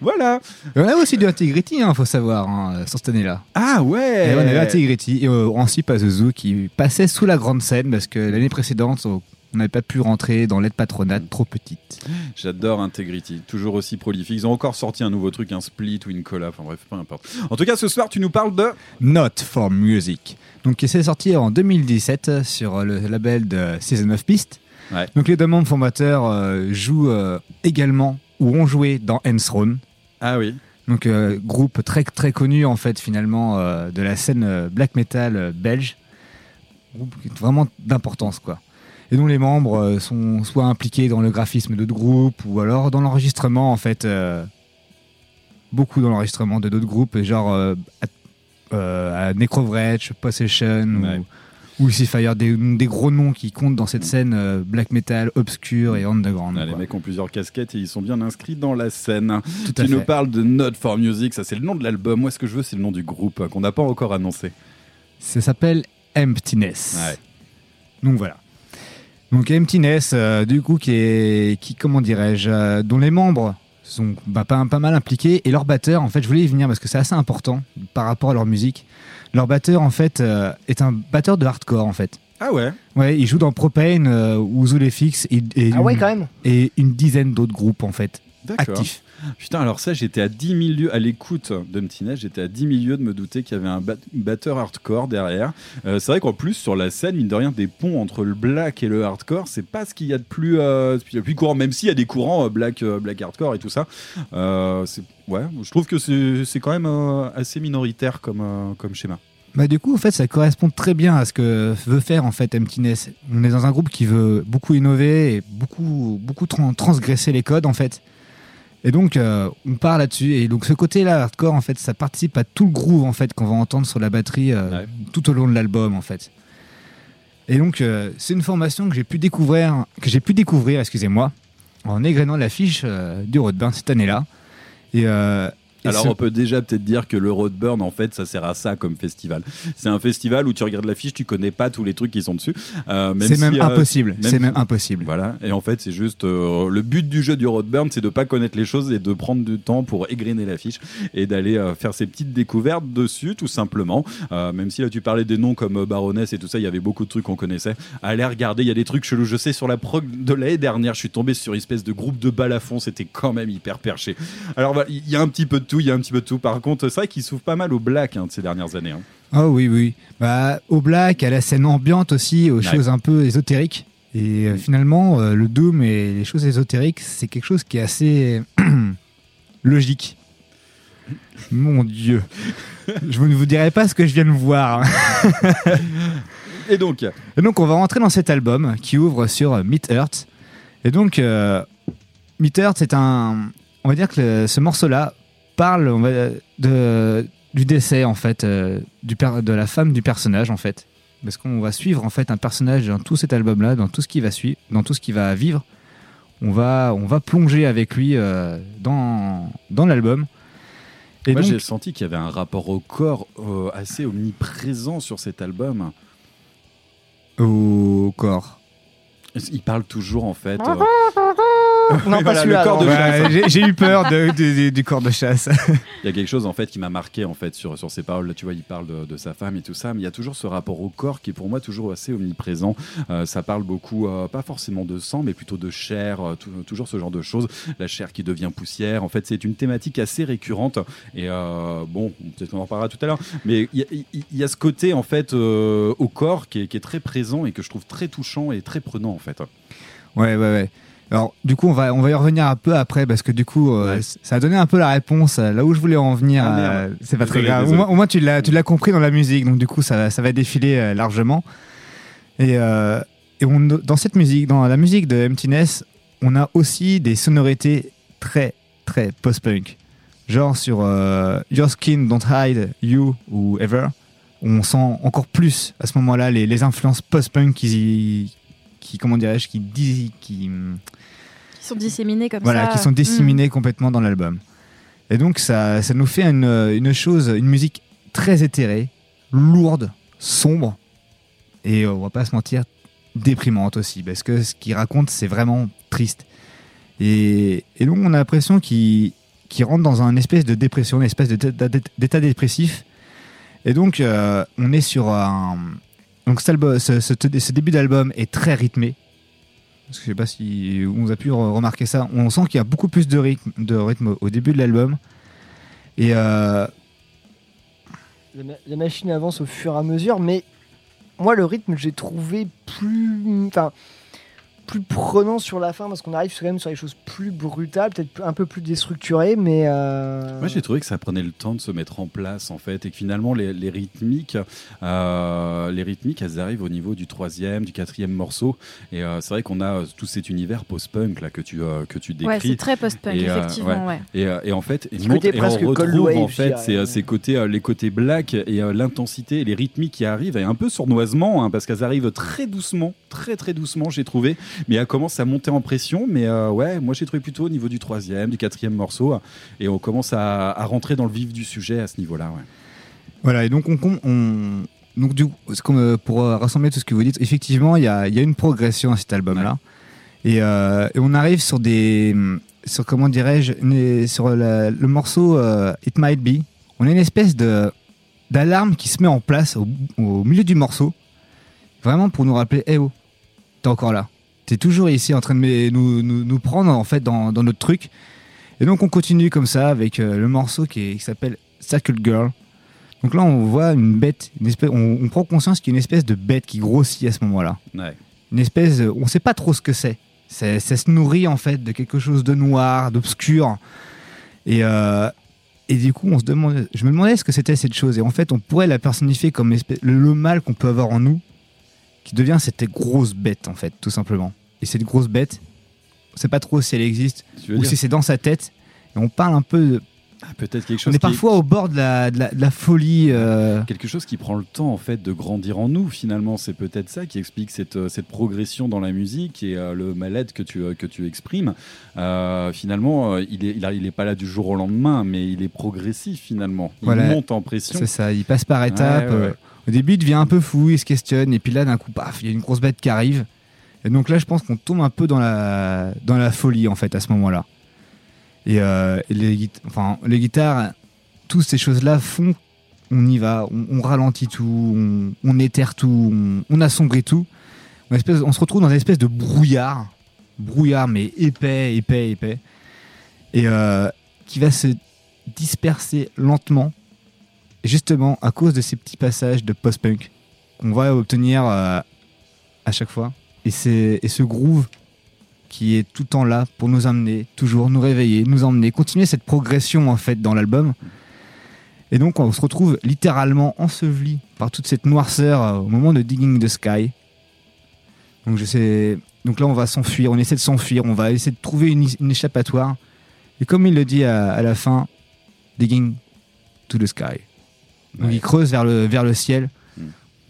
Voilà. on a aussi du Integrity, hein, faut savoir, hein, sur cette année-là. Ah ouais Et on avait Integrity et euh, Ansi Pazuzu qui passait sous la grande scène parce que l'année précédente, on n'avait pas pu rentrer dans l'aide patronate trop petite. J'adore Integrity, toujours aussi prolifique. Ils ont encore sorti un nouveau truc, un split ou une collab, enfin bref, peu importe. En tout cas, ce soir, tu nous parles de. Not for Music. Donc, c'est sorti en 2017 sur le label de Season of. Ouais. Donc, les deux membres formateurs euh, jouent euh, également ou ont joué dans Enthroned. Ah oui. Donc, euh, groupe très très connu en fait finalement de la scène black metal belge. Groupe vraiment d'importance quoi. Et dont les membres euh, sont soit impliqués dans le graphisme d'autres groupes ou alors dans l'enregistrement en fait. euh, beaucoup dans l'enregistrement de d'autres groupes, genre euh, à, euh, à Necrovretch, Possession Ouais. ou, ou des, des gros noms qui comptent dans cette scène euh, black metal obscure et underground. Ah, les mecs ont plusieurs casquettes et ils sont bien inscrits dans la scène. Tout à tu nous fait. parles de Not for Music, ça c'est le nom de l'album. Moi, ce que je veux, c'est le nom du groupe qu'on n'a pas encore annoncé. Ça s'appelle Emptiness. Ouais. Donc voilà. Donc Emptiness, euh, du coup, qui est, qui comment dirais-je, euh, dont les membres sont bah, pas, pas mal impliqués et leur batteur, en fait, je voulais y venir parce que c'est assez important par rapport à leur musique. Leur batteur, en fait, euh, est un batteur de hardcore, en fait. Ah ouais Ouais, il joue dans Propane euh, ou Zulefix et, et Ah ouais, une- quand même. et une dizaine d'autres groupes, en fait, D'accord. actifs. Putain, alors ça, j'étais à 10 000 lieues, à l'écoute d'Emptiness, j'étais à 10 000 lieues de me douter qu'il y avait un bat- batteur hardcore derrière. Euh, c'est vrai qu'en plus, sur la scène, mine de rien, des ponts entre le black et le hardcore, c'est pas ce qu'il y a de plus, euh, ce qu'il y a de plus courant, même s'il y a des courants euh, black, euh, black hardcore et tout ça. Euh, ouais, je trouve que c'est quand même euh, assez minoritaire comme, euh, comme schéma. Bah du coup, en fait, ça correspond très bien à ce que veut faire en fait Emptiness. On est dans un groupe qui veut beaucoup innover et beaucoup, beaucoup tran- transgresser les codes en fait. Et donc, euh, on part là-dessus. Et donc, ce côté-là, hardcore, en fait, ça participe à tout le groove en fait qu'on va entendre sur la batterie euh, tout au long de l'album en fait. Et donc, euh, c'est une formation que j'ai pu découvrir, que j'ai pu découvrir, excusez-moi, en égrenant l'affiche du Roadburn cette année-là. Et Alors ce- on peut déjà peut-être dire que le Roadburn en fait ça sert à ça comme festival. C'est un festival où tu regardes l'affiche, tu connais pas tous les trucs qui sont dessus. Euh, C'est si, même euh, impossible. C'est même impossible. Voilà. Et en fait c'est juste euh, le but du jeu du Roadburn, c'est de pas connaître les choses et de prendre du temps pour égrener l'affiche et d'aller euh, faire ses petites découvertes dessus tout simplement. Euh, même si là tu parlais des noms comme Baroness et tout ça, il y avait beaucoup de trucs qu'on connaissait. Allez regarder, il y a des trucs chelous. Je sais sur la prog de l'année dernière, je suis tombé sur une espèce de groupe de balafons, c'était quand même hyper perché. Alors voilà, il y a un petit peu de tout, il y a un petit peu de tout. Par contre, c'est vrai qu'il s'ouvre pas mal au black hein, de ces dernières années. hein. Ah oui, oui. Bah, au black, à la scène ambiante aussi, aux Ouais. choses un peu ésotériques. Et euh, finalement, euh, le doom et les choses ésotériques, c'est quelque chose qui est assez logique. Mon Dieu. Je ne vous dirai pas ce que je viens de voir. Et donc Et donc, on va rentrer dans cet album qui ouvre sur Meet Earth. Et donc, euh, Meet Earth, c'est un. On va dire que le- ce morceau-là parle on va, de, du décès, en fait, euh, du per- de la femme du personnage, en fait. Parce qu'on va suivre, en fait, un personnage dans tout cet album-là, dans tout ce qui va suivre, dans tout ce qui va vivre. On va, on va plonger avec lui euh, dans, dans l'album. Et Moi donc- j'ai senti qu'il y avait un rapport au corps euh, assez omniprésent sur cet album. Au corps. Il parle toujours en fait. Non, Oui, pas voilà, celui-là, le corps de chasse. Ouais, j'ai- j'ai eu peur de- de- de- du corps de chasse. Il y a quelque chose en fait qui m'a marqué en fait sur, sur ses paroles. Là, tu vois, il parle de, de sa femme et tout ça, mais il y a toujours ce rapport au corps qui est pour moi toujours assez omniprésent. Euh, ça parle beaucoup, euh, pas forcément de sang, mais plutôt de chair, euh, tou- toujours ce genre de choses. La chair qui devient poussière. En fait, c'est une thématique assez récurrente. Et euh, bon, peut-être qu'on en reparlera tout à l'heure, mais il y, a- y ce côté en fait euh, au corps qui est, qui est très présent et que je trouve très touchant et très prenant en fait. Ouais, ouais, ouais. Alors, du coup, on va, on va y revenir un peu après parce que du coup, euh, ça a donné un peu la réponse euh, là où je voulais en venir. Ah, euh, c'est pas très Désolé, grave. Au moins, au moins, tu l'as, tu l'as compris dans la musique, donc du coup, ça, ça va défiler euh, largement. Et, et on, dans cette musique, dans la musique de Emptiness, on a aussi des sonorités très, très post-punk. Genre sur Your Skin Don't Hide You ou Ever, on sent encore plus à ce moment-là les, les influences post-punk qui, qui comment dirais-je, qui, qui Qui sont disséminés comme voilà, ça. qui sont Mm. disséminés complètement dans l'album. Et donc ça, ça nous fait une, une chose, une musique très éthérée, lourde, sombre, et euh, on va pas se mentir, déprimante aussi, parce que ce qu'il raconte, c'est vraiment triste. Et, et donc on a l'impression qu'il qu'il rentre dans un espèce de dépression, une espèce d'état dépressif. Et donc euh, on est sur un... Donc cet album- ce, début d'album est très rythmé. Parce que je sais pas si on a pu re- remarquer ça. On sent qu'il y a beaucoup plus de rythme, de rythme au début de l'album. Et euh, La, la machine avance au fur et à mesure, mais moi, le rythme, j'ai trouvé plus. Enfin. Plus prenant sur la fin parce qu'on arrive quand même sur les choses plus brutales, peut-être un peu plus déstructurées, mais. euh, Moi, j'ai trouvé que ça prenait le temps de se mettre en place, en fait, et que finalement, les, les rythmiques, euh, les rythmiques, elles arrivent au niveau du troisième, du quatrième morceau. Et euh, c'est vrai qu'on a euh, tout cet univers post-punk là que tu euh, que tu décris. Ouais, c'est très post-punk, Et, euh, effectivement, ouais. Et, euh, et en fait, et, montre- et presque on retrouve wave, en fait ces côtés, euh, les côtés black et euh, l'intensité et les rythmiques qui arrivent et un peu sournoisement hein, parce qu'elles arrivent très doucement, très très doucement, j'ai trouvé. Mais elles commencent à monter en pression. Mais euh, ouais, moi j'ai trouvé plutôt au niveau du troisième, du quatrième morceau, euh, et on commence à, à rentrer dans le vif du sujet à ce niveau-là. Ouais. Voilà, et donc on, on- on- donc du coup, c'est comme, euh, pour euh, rassembler tout ce que vous dites, effectivement, il y a, il y a une progression à cet album-là, et, euh, et on arrive sur des, sur comment dirais-je, sur la- le morceau euh, It Might Be, on a une espèce de d'alarme qui se met en place au, au milieu du morceau, vraiment pour nous rappeler, eh oh, t'es encore là, t'es toujours ici en train de nous, nous, nous prendre en fait dans, dans notre truc, et donc on continue comme ça avec euh, le morceau qui, s'appelle Circle Girl. Donc là, on voit une bête, une espèce, on, on prend conscience qu'il y a une espèce de bête qui grossit à ce moment-là. Ouais. Une espèce, de- on ne sait pas trop ce que c'est. C'est- Ça se nourrit en fait de quelque chose de noir, d'obscur. Et, euh, et du coup, on se demande, je me demandais ce que c'était cette chose. Et en fait, on pourrait la personnifier comme le mal qu'on peut avoir en nous, qui devient cette grosse bête en fait, tout simplement. Et cette grosse bête, on ne sait pas trop si elle existe ou si c'est dans sa tête. Et on parle un peu de Ah, peut-être quelque on chose est qui- parfois au bord de la, de la, de la folie. euh, quelque chose qui prend le temps en fait de grandir en nous finalement c'est peut-être ça qui explique cette, euh, cette progression dans la musique et euh, le mal-être que tu, euh, que tu exprimes finalement il est, il, a- il est pas là du jour au lendemain mais il est progressif finalement il Voilà. monte en pression C'est ça, il passe par étapes. Ouais, Au début, il devient un peu fou, il se questionne, et puis là, d'un coup, paf, il y a une grosse bête qui arrive. Et donc là, je pense qu'on tombe un peu dans la, folie, en fait, à ce moment-là. Et, euh, les, guitares, toutes ces choses-là font on y va, on, ralentit tout, on, éterre tout, on, assombrit tout. On, se retrouve dans une espèce de brouillard, brouillard mais épais, épais, épais, et euh, qui va se disperser lentement, justement à cause de ces petits passages de post-punk qu'on va obtenir euh, à chaque fois. Et, et ce groove qui est tout le temps là pour nous amener, toujours nous réveiller, nous emmener, continuer cette progression en fait dans l'album. Et donc on se retrouve littéralement enseveli par toute cette noirceur euh, au moment de Digging the Sky. Donc, je sais, donc là on va s'enfuir, on essaie de s'enfuir, on va essayer de trouver une, échappatoire. Et comme il le dit à la fin, Digging to the Sky. Donc il creuse vers le, vers le ciel,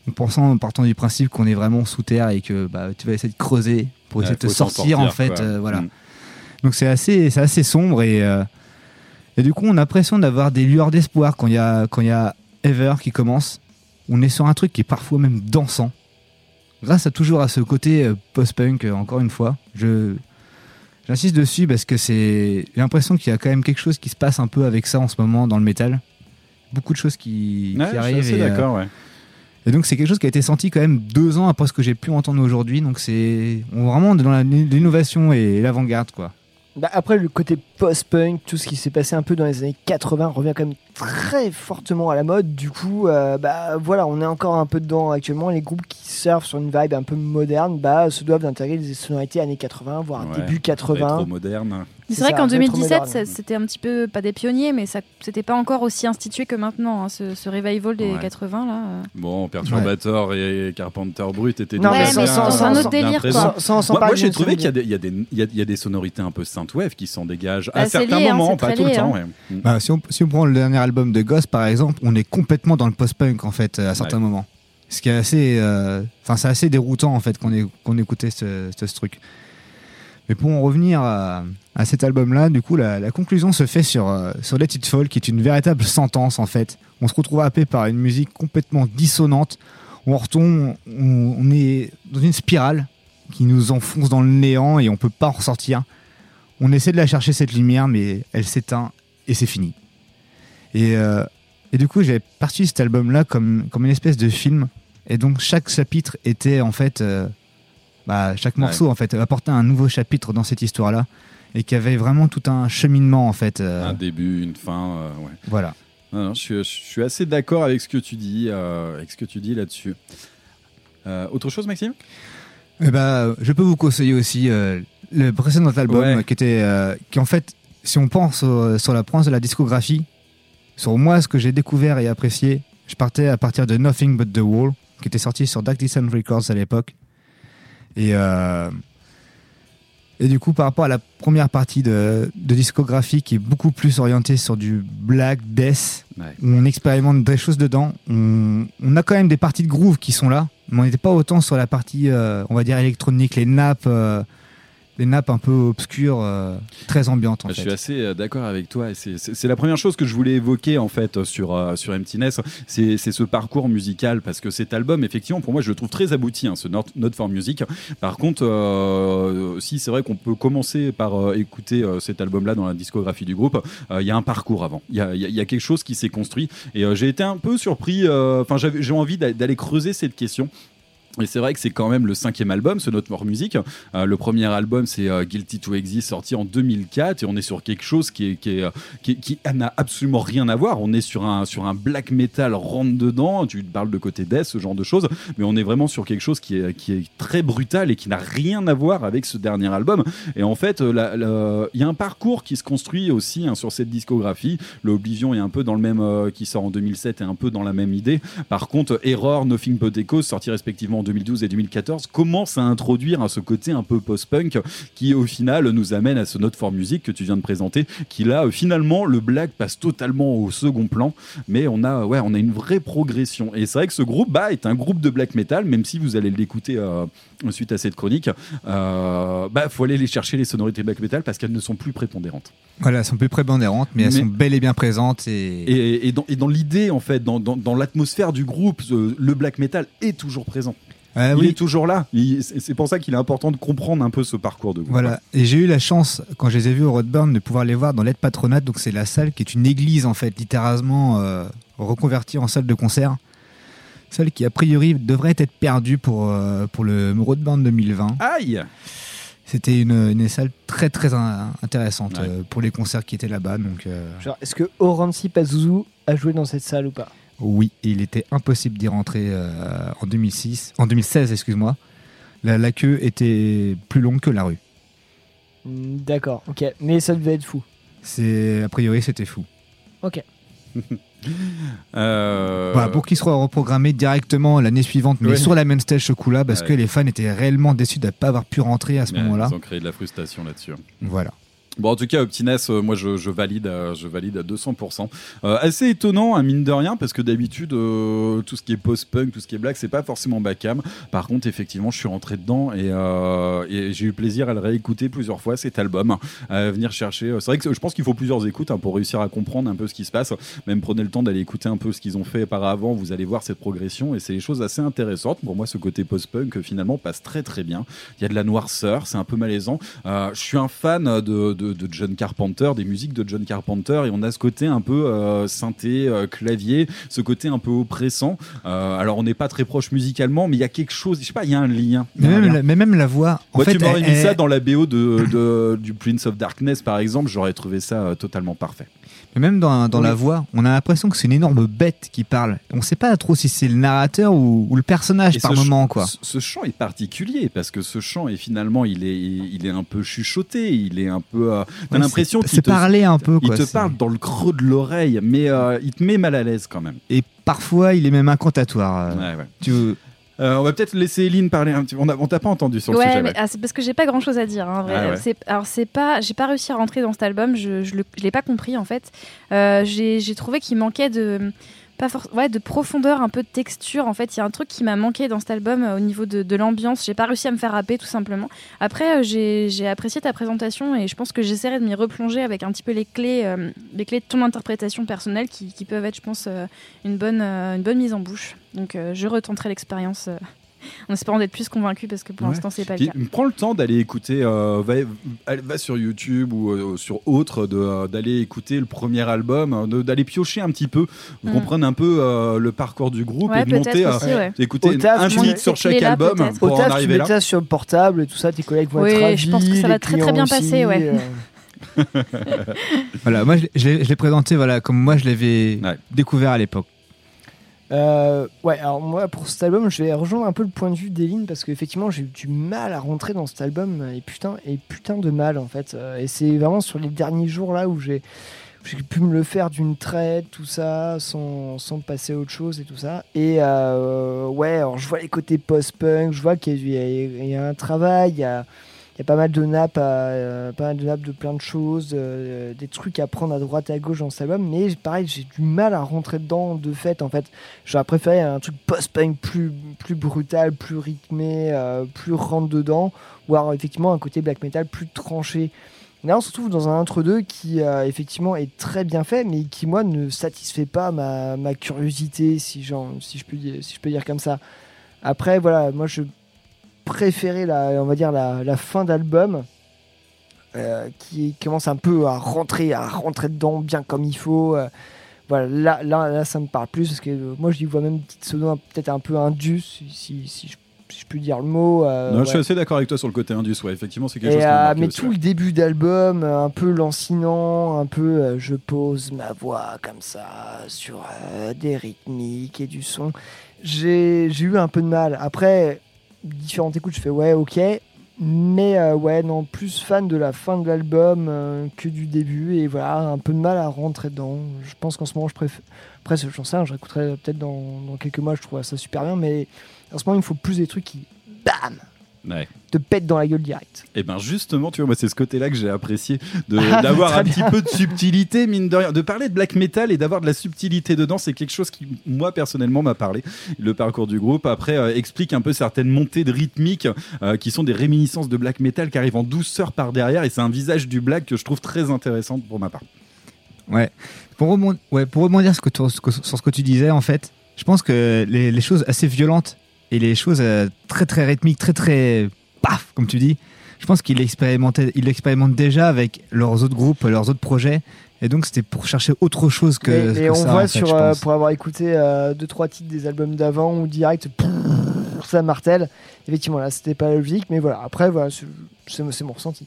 en pensant, en partant du principe qu'on est vraiment sous terre et que bah, tu vas essayer de creuser pour Ouais, essayer de te sortir, sortir, en fait. euh, voilà. Mm. Donc c'est assez, c'est assez sombre et, euh, et du coup on a l'impression d'avoir des lueurs d'espoir quand il y a quand il y a Ever qui commence. On est sur un truc qui est parfois même dansant. Grâce à toujours à ce côté euh, post-punk, encore une fois, je j'insiste dessus parce que c'est j'ai l'impression qu'il y a quand même quelque chose qui se passe un peu avec ça en ce moment dans le métal. Beaucoup de choses qui, Ouais, arrivent. et, euh, d'accord, ouais. et donc c'est quelque chose qui a été senti quand même deux ans après ce que j'ai pu entendre aujourd'hui. Donc c'est on est vraiment dans l'innovation et l'avant-garde quoi. Bah, après, le côté post-punk, tout ce qui s'est passé un peu dans les années 80 revient quand même très fortement à la mode. Du coup, euh, bah voilà, on est encore un peu dedans actuellement. Les groupes qui surfent sur une vibe un peu moderne, bah se doivent d'intégrer des sonorités années 80, voire Ouais, début 80. rétro moderne C'est vrai qu'en ça, 2017, rétro-moderne. ça- c'était un petit peu, pas des pionniers, mais ça c'était pas encore aussi institué que maintenant, hein, ce, ce revival des Ouais. 80 là. euh. Bon, Perturbator et Carpenter Brut étaient Non, déjà mais sans- bien- sans- un autre délire, quoi. Sans- sans moi, j'ai trouvé qu'il y a des- il y, y a des sonorités un peu synthwave qui s'en dégagent Bah, à c'est certains lié, hein, moments, pas tout le temps. hein. ouais. Mm. Bah, si, on, si on prend le dernier album de Ghost par exemple, on est complètement dans le post-punk en fait à certains Ouais. moments. Ce qui est assez, euh, enfin c'est assez déroutant en fait qu'on qu'on écoutait ce, ce- ce truc. Mais pour en revenir à, à cet album-là, du coup, la, la conclusion se fait sur, euh, sur Let It Fall, qui est une véritable sentence en fait. On se retrouve happé par une musique complètement dissonante. On retombe, on, on est dans une spirale qui nous enfonce dans le néant et on peut pas en ressortir. On essaie de la chercher cette lumière, mais elle s'éteint et c'est fini. Et, euh, et du coup, j'avais perçu cet album-là comme, comme une espèce de film. Et donc, chaque chapitre était en fait. euh, bah, chaque morceau, en fait, apportait un nouveau chapitre dans cette histoire-là. Et qui avait vraiment tout un cheminement, en fait. euh, Un début, une fin, euh, ouais. Voilà. Non, non, je, suis, je suis assez d'accord avec ce que tu dis, euh, avec ce que tu dis là-dessus. Euh, autre chose, Maxime? Eh ben, je peux vous conseiller aussi euh, le précédent album Ouais. qui était, euh, qui en fait, si on pense au- sur la province de la discographie, sur moi ce que j'ai découvert et apprécié, je partais à partir de Nothing But the Wall, qui était sorti sur Dark Descent Records à l'époque. Et euh, et du coup, par rapport à la première partie de, de discographie qui est beaucoup plus orientée sur du black death, Ouais. où on expérimente des choses dedans, on, on a quand même des parties de groove qui sont là, mais on n'était pas autant sur la partie, euh, on va dire, électronique, les nappes, euh, les nappes un peu obscures, euh, très ambiantes en Je fait. suis assez euh, d'accord avec toi. C'est la première chose que je voulais évoquer en fait sur euh, sur Emptiness, c'est ce parcours musical parce que cet album, effectivement, pour moi, je le trouve très abouti, hein, ce Not, Not for Music. Par contre, euh, si c'est vrai qu'on peut commencer par euh, écouter euh, cet album-là dans la discographie du groupe, euh, il y a un parcours avant. Il y a, y a- il y a quelque chose qui s'est construit et euh, j'ai été un peu surpris. euh, Enfin, j'ai envie d'a- d'aller creuser cette question. Et c'est vrai que c'est quand même le cinquième album, ce Note More Music. Euh, le premier album, c'est euh, Guilty to Exist, sorti en 2004, et on est sur quelque chose qui euh, qui, qui n'a absolument rien à voir. On est sur un sur un black metal rentre dedans. Tu parles de côté death, ce genre de choses, mais on est vraiment sur quelque chose qui est qui est très brutal et qui n'a rien à voir avec ce dernier album. Et en fait, il y a un parcours qui se construit aussi hein, sur cette discographie. Le est un peu dans le même, qui sort en 2007, est un peu dans la même idée. Par contre, Error, Nothing But Echoes, sortis respectivement en 2012 et 2014, commence à introduire à ce côté un peu post-punk qui, au final, nous amène à ce Note for Music que tu viens de présenter, qui là, euh, finalement, le black passe totalement au second plan, mais on a, ouais, on a une vraie progression. Et c'est vrai que ce groupe, bah, est un groupe de black metal, même si vous allez l'écouter euh, suite à cette chronique, euh, bah, faut aller les chercher les sonorités black metal parce qu'elles ne sont plus prépondérantes. Voilà, elles sont plus prépondérantes, mais elles Mais- sont bel et bien présentes. Et... Et, et dans, et dans l'idée, en fait, dans, dans, dans l'atmosphère du groupe, le black metal est toujours présent. Ah il oui. est toujours là. C'est pour ça qu'il est important de comprendre un peu ce parcours de groupe. Voilà, et j'ai eu la chance, quand je les ai vus au Roadburn, de pouvoir les voir dans l'aide patronate. Donc, c'est la salle qui est une église, en fait, littéralement euh, reconvertie en salle de concert. Celle qui, a priori, devrait être perdue pour, euh, pour le Roadburn 2020. Aïe C'était une, une salle très, très in- intéressante euh, pour les concerts qui étaient là-bas. Donc, euh, est-ce que Orancy Pazuzu a joué dans cette salle ou pas? Oui, il était impossible d'y rentrer euh, en 2006, en 2016, excuse-moi. La, la queue était plus longue que la rue. Hmm, D'accord, ok. Mais ça devait être fou. C'est a priori c'était fou. Ok. Euh, Voilà, pour qu'il soit reprogrammé directement l'année suivante, mais Ouais. sur la même stage ce coup-là, parce Ouais. que les fans étaient réellement déçus de ne pas avoir pu rentrer à ce moment-là. Ils ont créé de la frustration là-dessus. Voilà. Bon, en tout cas, Optiness, euh, moi, je, je valide, euh, je valide à 200%. Euh, assez étonnant, hein, mine de rien, parce que d'habitude, euh, tout ce qui est post-punk, tout ce qui est black, c'est pas forcément Bacam. Par contre, effectivement, je suis rentré dedans et, euh, j'ai eu plaisir à le réécouter plusieurs fois cet album, à venir chercher. C'est vrai que je pense qu'il faut plusieurs écoutes hein, pour réussir à comprendre un peu ce qui se passe. Même prenez le temps d'aller écouter un peu ce qu'ils ont fait auparavant, vous allez voir cette progression et c'est des choses assez intéressantes. Pour moi, ce côté post-punk, finalement, passe très très bien. Il y a de la noirceur, c'est un peu malaisant. Euh, je suis un fan de, de John Carpenter, des musiques de John Carpenter, et on a ce côté un peu euh, synthé, euh, clavier, ce côté un peu oppressant. Euh, alors on n'est pas très proche musicalement, mais il y a quelque chose, je sais pas, il y a un lien. Mais même, lien. la, mais même la voix. En Moi, fait, tu m'aurais elle- mis ça dans la BO de, de- du Prince of Darkness, par exemple, j'aurais trouvé ça totalement parfait. Même dans, dans Oui. la voix, on a l'impression que c'est une énorme bête qui parle. On sait pas trop si c'est le narrateur ou, ou le personnage Et par moment, quoi. Ce, ce chant est particulier parce que ce chant est finalement il est il est un peu chuchoté, il est un peu. euh, T'as Ouais, l'impression qu'il te parler un peu, Il te parle dans le creux de l'oreille, mais euh, il te met mal à l'aise quand même. Et parfois, il est même incantatoire. euh. Ouais, ouais. Tu- Euh, on va peut-être laisser Eline parler un petit peu. On t'a pas entendu sur le ouais, sujet. mais ouais. ah, c'est parce que j'ai pas grand chose à dire. hein, vrai. Ah ouais. C'est- Alors c'est pas, j'ai pas réussi à rentrer dans cet album. Je, je, le- je l'ai pas compris en fait. Euh, j'ai j'ai trouvé qu'il manquait de pas for- ouais, de profondeur, un peu de texture. En fait, il y a un truc qui m'a manqué dans cet album euh, au niveau de, de l'ambiance. J'ai pas réussi à me faire rapper tout simplement. Après, euh, j'ai j'ai apprécié ta présentation et je pense que j'essaierai de m'y replonger avec un petit peu les clés, euh, les clés de ton interprétation personnelle qui, qui peuvent être, je pense, une, bonne, une bonne mise en bouche. Donc, euh, je retenterai l'expérience euh, en espérant d'être plus convaincu parce que pour Ouais. l'instant, c'est pas le cas. prends le temps d'aller écouter, euh, va, sur YouTube ou euh, sur autre, de, euh, d'aller écouter le premier album, d'aller piocher un petit peu, Mm. comprendre un peu euh, le parcours du groupe Ouais, et de monter aussi, ouais. taf, un tu titre sur chaque album pour Au en taf, tu arriver mets là. ça sur le portable et tout ça, tes collègues vont Oui, être ravis. je pense que ça va très, très bien passer, aussi, ouais. euh. Voilà, moi je l'ai présenté voilà, comme moi je l'avais découvert à l'époque. Euh, ouais, alors moi pour cet album, je vais rejoindre un peu le point de vue d'Eline parce qu'effectivement j'ai eu du mal à rentrer dans cet album et putain, et putain de mal en fait. Euh, Et c'est vraiment sur les derniers jours là où j'ai pu me le faire d'une traite, tout ça, sans, sans passer à autre chose et tout ça. Et euh, ouais, alors je vois les côtés post-punk, je vois qu'il y, y a un travail, il y a, il y a pas mal de nappes, euh, pas mal de nappes de plein de choses, euh, des trucs à prendre à droite et à gauche dans cet album, mais pareil, j'ai du mal à rentrer dedans de fait. En fait, j'aurais préféré un truc post-punk plus, plus brutal, plus rythmé, euh, plus rentre dedans, ou alors effectivement un côté black metal plus tranché. Là, on se retrouve dans un entre-deux qui, euh, effectivement, est très bien fait, mais qui, moi, ne satisfait pas ma, curiosité, si, j'en- si, je peux, si je peux dire comme ça. Après, voilà, moi, je préférais, la, on va dire, la, la fin d'album, euh, qui commence un peu à rentrer, à rentrer dedans bien comme il faut. euh, voilà, là, là, là, ça me parle plus, parce que euh, moi, je vois même une petite un- peut-être un peu indus, si, si, si je, si je peux dire le mot. Je suis assez d'accord avec toi sur le côté indus, ouais, effectivement, c'est quelque Et, chose qui mais aussi, tout ouais. le début d'album, un peu lancinant, un peu je pose ma voix comme ça sur des rythmiques et du son. J'ai j'ai eu un peu de mal. Après, différentes écoutes, je fais ouais, ok. Mais euh, ouais, non, plus fan de la fin de l'album euh, que du début. Et voilà, un peu de mal à rentrer dedans. Je pense qu'en ce moment, je préfère. Après, sais rien, je réécouterai peut-être dans, dans quelques mois, je trouve ça super bien. Mais en ce moment, il me faut plus des trucs qui, bam, Ouais. te pètent dans la gueule direct. Et ben justement, tu vois, moi c'est ce côté-là que j'ai apprécié, de- Ah, d'avoir un petit peu de subtilité, mine de rien, de parler de black metal et d'avoir de la subtilité dedans, c'est quelque chose qui, moi personnellement, m'a parlé. Le parcours du groupe, après, euh, explique un peu certaines montées de rythmique euh, qui sont des réminiscences de black metal qui arrivent en douceur par derrière, et c'est un visage du black que je trouve très intéressant pour ma part. Ouais. Pour, rebondir, ouais, pour rebondir sur, ce que tu- sur ce que tu disais, en fait, je pense que les, les choses assez violentes et les choses euh, très très rythmiques, très très paf, comme tu dis, je pense qu'ils l'expérimentait- ils l'expérimentent déjà avec leurs autres groupes, leurs autres projets. Et donc c'était pour chercher autre chose que, que mais on ça, voit en fait, sur, euh, pour avoir écouté euh, deux trois titres des albums d'avant ou direct, ça martèle. Effectivement, là, c'était pas logique, mais voilà. Après, voilà, c'est mon ressenti.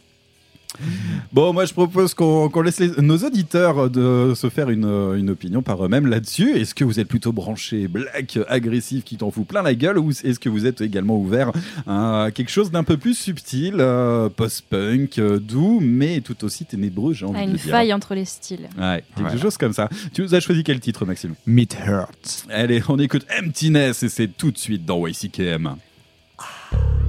Bon, moi je propose qu'on laisse les- nos auditeurs de se faire une, euh, une opinion par eux-mêmes là-dessus. Est-ce que vous êtes plutôt branché black, agressif, qui t'en fout plein la gueule, ou est-ce que vous êtes également ouvert à quelque chose d'un peu plus subtil, euh, post-punk, euh, doux, mais tout aussi ténébreux, j'ai envie À de une dire. faille entre les styles. Ouais, quelque Voilà. chose comme ça. Tu nous as choisi quel titre, Maxime? Meat Hurts. Allez, on écoute Emptiness et c'est tout de suite dans YCKM. The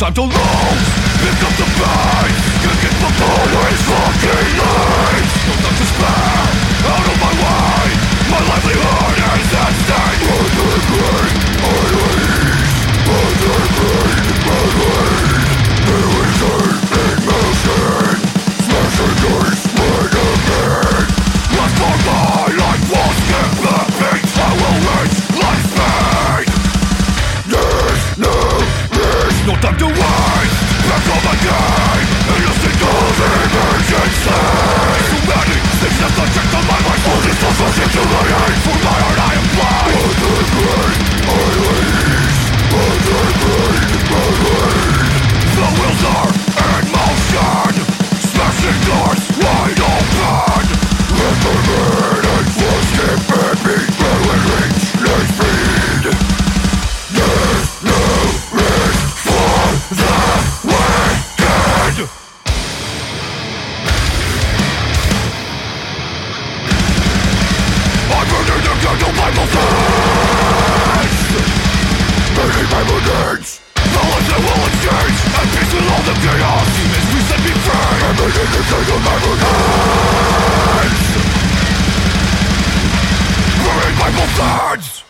time to lose. Pick up the pace. You get the always fucking lies No time to spare. Out of my way. My livelihood is at stake. Murder brain Unleash Murder brain Unleash There is hate in motion Smashing doors Spring again Left for my life the beats I will reach there's no time to waste Back on my game. Innocent goals emergency. So many things that the check on my life All these thoughts rush into my head. For my heart I am blind. Mother brain, I release Mother brain, I release The wheels are in motion. Smashing doors wide open. Reforming paper The ones that will exchange And peace with all the chaos Demons we set free Everything can take by both sides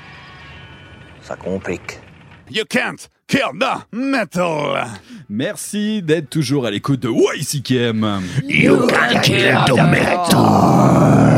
Ça complique. You can't kill the metal. Merci d'être toujours à l'écoute de YCKM. You can't kill the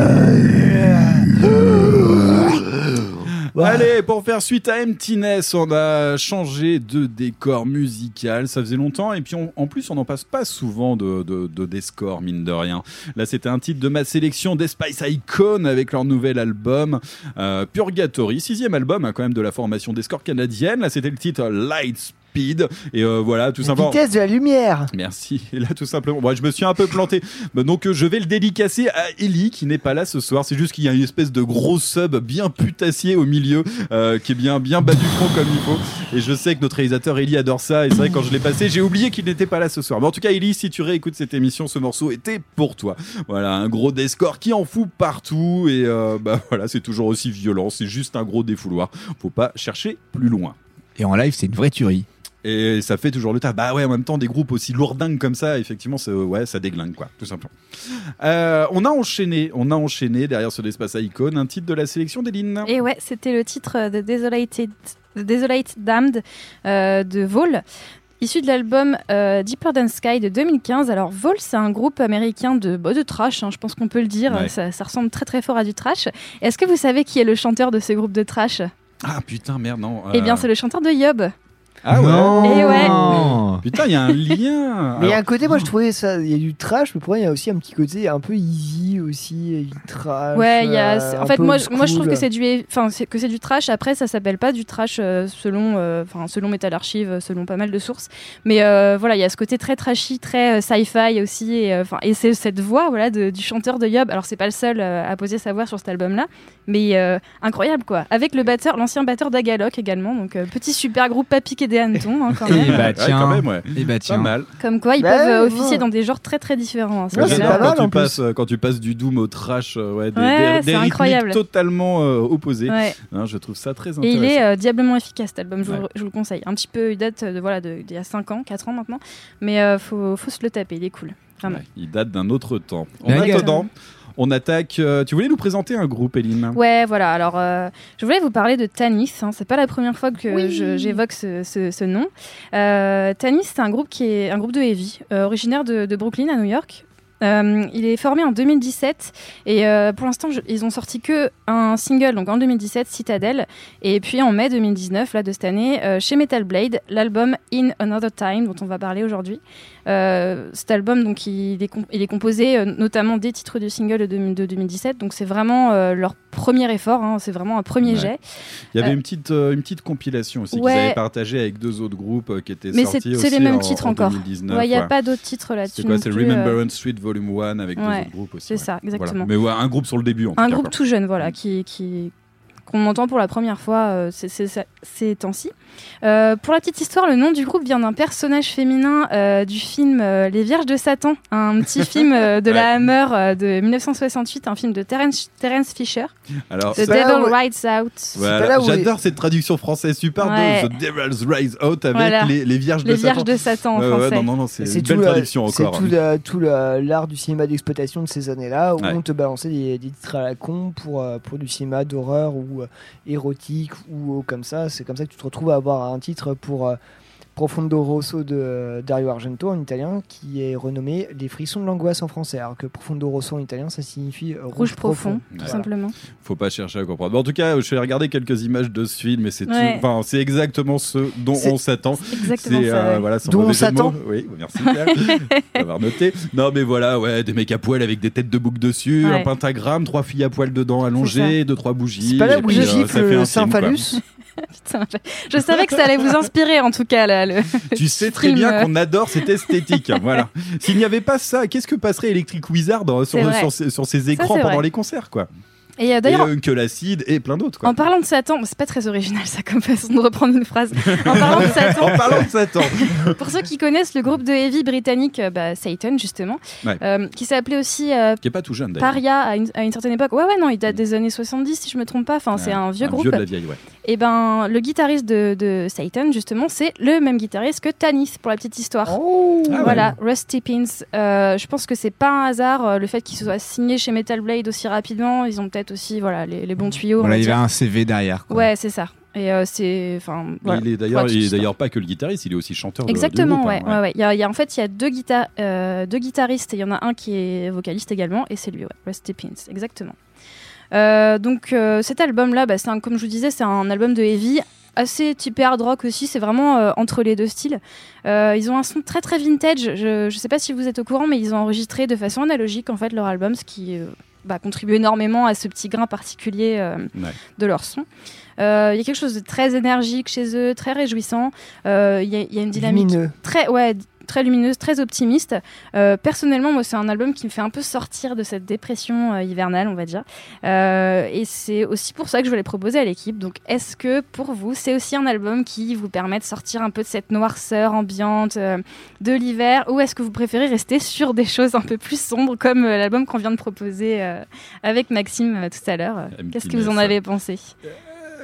Allez, pour faire suite à Emptiness, on a changé de décor musical. Ça faisait longtemps et puis en plus, on n'en passe pas souvent de, de, mine de rien. Là, c'était un titre de ma sélection des Spice Icon avec leur nouvel album euh, Purgatory, sixième album hein, quand même de la formation des scores canadienne. Là, c'était le titre Light Speed et euh, voilà, tout La simplement. vitesse de la lumière. Merci. Et là, tout simplement, moi, je me suis un peu planté. Bah, Donc, euh, je vais le dédicacer à Ellie, qui n'est pas là ce soir. C'est juste qu'il y a une espèce de gros sub bien putassier au milieu, euh, qui est bien, bien bas du front comme il faut. Et je sais que notre réalisateur Ellie adore ça. Et c'est vrai, que quand je l'ai passé, j'ai oublié qu'il n'était pas là ce soir. Mais en tout cas, Ellie, si tu réécoutes cette émission, ce morceau était pour toi. Voilà, un gros descore qui en fout partout. Et euh, bah voilà, c'est toujours aussi violent. C'est juste un gros défouloir. Faut pas chercher plus loin. Et en live, c'est une vraie tuerie. Et ça fait toujours le tas. Bah ouais, en même temps, des groupes aussi lourdingues comme ça, effectivement, c'est- ouais, ça déglingue, quoi, tout simplement. Euh, on a enchaîné, on a enchaîné derrière ce Despace Icon, un titre de la sélection d'Eline. Et ouais, c'était le titre de Desolated, The Desolate Damned euh, de Vol. Issu de l'album euh, Deeper Than Sky de 2015. Alors, Vol, c'est un groupe américain de, bah, de trash, hein, je pense qu'on peut le dire. Ouais. Ça, ça ressemble très très fort à du trash. Est-ce que vous savez qui est le chanteur de ce groupe de trash? Ah putain, merde, non. Eh bien, c'est le chanteur de Yob. Ah ouais Et ouais. Putain, il y a un lien. Mais il y a un côté, moi je trouvais ça, il y a du trash, mais pour moi il y a aussi un petit côté un peu easy aussi, et du trash. Ouais, il y a. euh, en fait, moi, moi, je trouve que c'est du, enfin, que c'est du trash. Après, ça s'appelle pas du trash euh, selon, euh, enfin, selon Metal Archive, euh, selon pas mal de sources. Mais euh, voilà, il y a ce côté très trashy, très euh, sci-fi aussi, et euh, enfin, et c'est cette voix, voilà, de- du chanteur de Yob. Alors, c'est pas le seul euh, à poser sa voix sur cet album-là, mais euh, incroyable quoi. Avec le batteur, l'ancien batteur d'Agalok également, donc euh, petit super groupe pas piqué des hannetons, hein, quand même. Et bah Ouais, tiens. quand même, ouais. Et bah Pas tiens. mal. Comme quoi, ils Bah peuvent euh, ouais, officier ouais. dans des genres très très différents. hein, Moi, c'est pas mal, quand, en tu passes, euh, quand tu passes du doom au trash, euh, ouais, des, Ouais, des- c'est des rythmiques incroyable. totalement euh, opposés. Ouais. Hein, je trouve ça très Et intéressant. il est euh, diablement efficace cet album, je, vous, Ouais. je vous le conseille. Un petit peu, il date de, voilà, de- d'il y a 5 ans, 4 ans maintenant, mais euh, faut, faut se le taper, il est cool. Vraiment. Ouais, il date d'un autre temps. En Mais regarde. attendant, on attaque. euh, tu voulais nous présenter un groupe, Eline Ouais, voilà. Alors, euh, je voulais vous parler de Tanis. Hein. C'est pas la première fois que je- j'évoque ce, ce- ce nom. Euh, Tanis, c'est un groupe qui est un groupe de heavy, euh, originaire de, de Brooklyn à New York. Euh, il est formé en 2017 et euh, pour l'instant ils ont sorti que un single donc en 2017 Citadel et puis en mai 2019 là de cette année euh, chez Metal Blade l'album In Another Time dont on va parler aujourd'hui cet album donc il est, il est composé notamment des titres du single de, de 2017 donc c'est vraiment leur premier effort hein, c'est vraiment un premier Ouais. jet Il y avait une petite, une petite compilation aussi Ouais. qu'ils avaient partagée avec deux autres groupes qui étaient mais sortis c'est les aussi mêmes en- titres en encore 2019, Ouais, il n'y a pas d'autres titres là-dessus C'est quoi C'est Remembrance Street Volume 1 avec deux Ouais, autres groupes aussi. c'est ouais. ça, Voilà. exactement. Mais ouais, un groupe sur le début en un tout groupe tout jeune, voilà, qui, qui qu'on entend pour la première fois euh, ces temps-ci. Euh, pour la petite histoire, le nom du groupe vient d'un personnage féminin euh, du film euh, Les Vierges de Satan, un petit film euh, de la Hammer euh, de 1968, un film de Terence, Terence Fisher. Alors, The ça- Devil Rides Out. Voilà, J'adore cette traduction française super Ouais. de The Devil's Rise Out avec Voilà. les, les vierges Les de Vierges Satan. de Satan en français. non, non, non, c'est C'est une belle le- traduction c'est encore. le- tout l'art du cinéma d'exploitation de ces années-là où Ouais. on te balançait des, des titres à la con pour, pour du cinéma d'horreur ou euh, érotique ou comme ça. C'est comme ça que tu te retrouves à avoir un titre pour euh, Profondo Rosso de euh, Dario Argento en italien qui est renommé Les frissons de l'angoisse en français. Alors que Profondo Rosso en italien ça signifie euh, rouge, Rouge profond, tout Voilà. simplement. Faut pas chercher à comprendre. Bon, en tout cas, je suis allé regarder quelques images de ce film et c'est tout- Ouais. enfin, c'est exactement ce dont C'est- on s'attend. exactement C'est, ça, euh, ouais. voilà, sans Dont on s'attend. Oui, merci d'avoir noté. Non, mais voilà, ouais, des mecs à poil avec des têtes de bouc dessus, Ouais. un pentagramme, trois filles à poil dedans allongées, deux trois bougies. C'est pas puis, il euh, gifle ça fait le un Putain, je, je savais que ça allait vous inspirer en tout cas là. Le, Tu sais très film, bien qu'on adore cette esthétique. hein, voilà. S'il n'y avait pas ça, qu'est-ce que passerait Electric Wizard sur, ces écrans pendant vrai. les concerts, quoi? Et euh, Et d'ailleurs, Uncle Acid et plein d'autres. quoi. en parlant de Satan, c'est pas très original ça comme façon de reprendre une phrase. En parlant de Satan, En parlant de Satan. pour ceux qui connaissent le groupe de heavy britannique euh, bah, Satan justement, Ouais. euh, qui s'appelait aussi euh, Qui est pas tout jeune d'ailleurs. Paria à une, à une certaine époque. Ouais ouais non, il date des années 70 si je me trompe pas. Enfin c'est un vieux un groupe. vieux de la vieille, ouais. Et ben le guitariste de, de Satan justement, c'est le même guitariste que Tanis pour la petite histoire. Ah voilà, Rusty Pins. Euh, je pense que c'est pas un hasard le fait qu'il soit signé chez Metal Blade aussi rapidement. Ils ont peut-être aussi voilà les, les bons tuyaux. on Voilà, va il y avait un CV derrière. quoi. Ouais, c'est ça. Et euh, c'est enfin voilà. Il est d'ailleurs, pas que le guitariste, il est aussi chanteur. de- Exactement, groupe, ouais, hein, ouais, ouais. Il y a, il y a- en fait, il y a deux, guita- euh, deux guitaristes et il y en a un qui est vocaliste également, et c'est lui, ouais, Rusty Pins, exactement. Euh, donc euh, cet album-là, bah, c'est un- comme je vous disais, c'est un album de heavy assez typé hard rock aussi. C'est vraiment euh, entre les deux styles. Euh, ils ont un son très très vintage. Je, je sais pas si vous êtes au courant, mais ils ont enregistré de façon analogique en fait leur album, ce qui euh, bah, contribue énormément à ce petit grain particulier euh, Ouais. de leur son. Euh, Il y a quelque chose de très énergique chez eux, très réjouissant. Euh, Il y, a- il y a une dynamique Lumineux. très, ouais, très lumineuse, très optimiste. Euh, personnellement, moi, c'est un album qui me fait un peu sortir de cette dépression euh, hivernale, on va dire. Euh, et c'est aussi pour ça que je voulais proposer à l'équipe. Donc, est-ce que pour vous, c'est aussi un album qui vous permet de sortir un peu de cette noirceur ambiante de l'hiver, ou est-ce que vous préférez rester sur des choses un peu plus sombres, comme l'album qu'on vient de proposer avec Maxime tout à l'heure? Qu'est-ce que vous en avez pensé?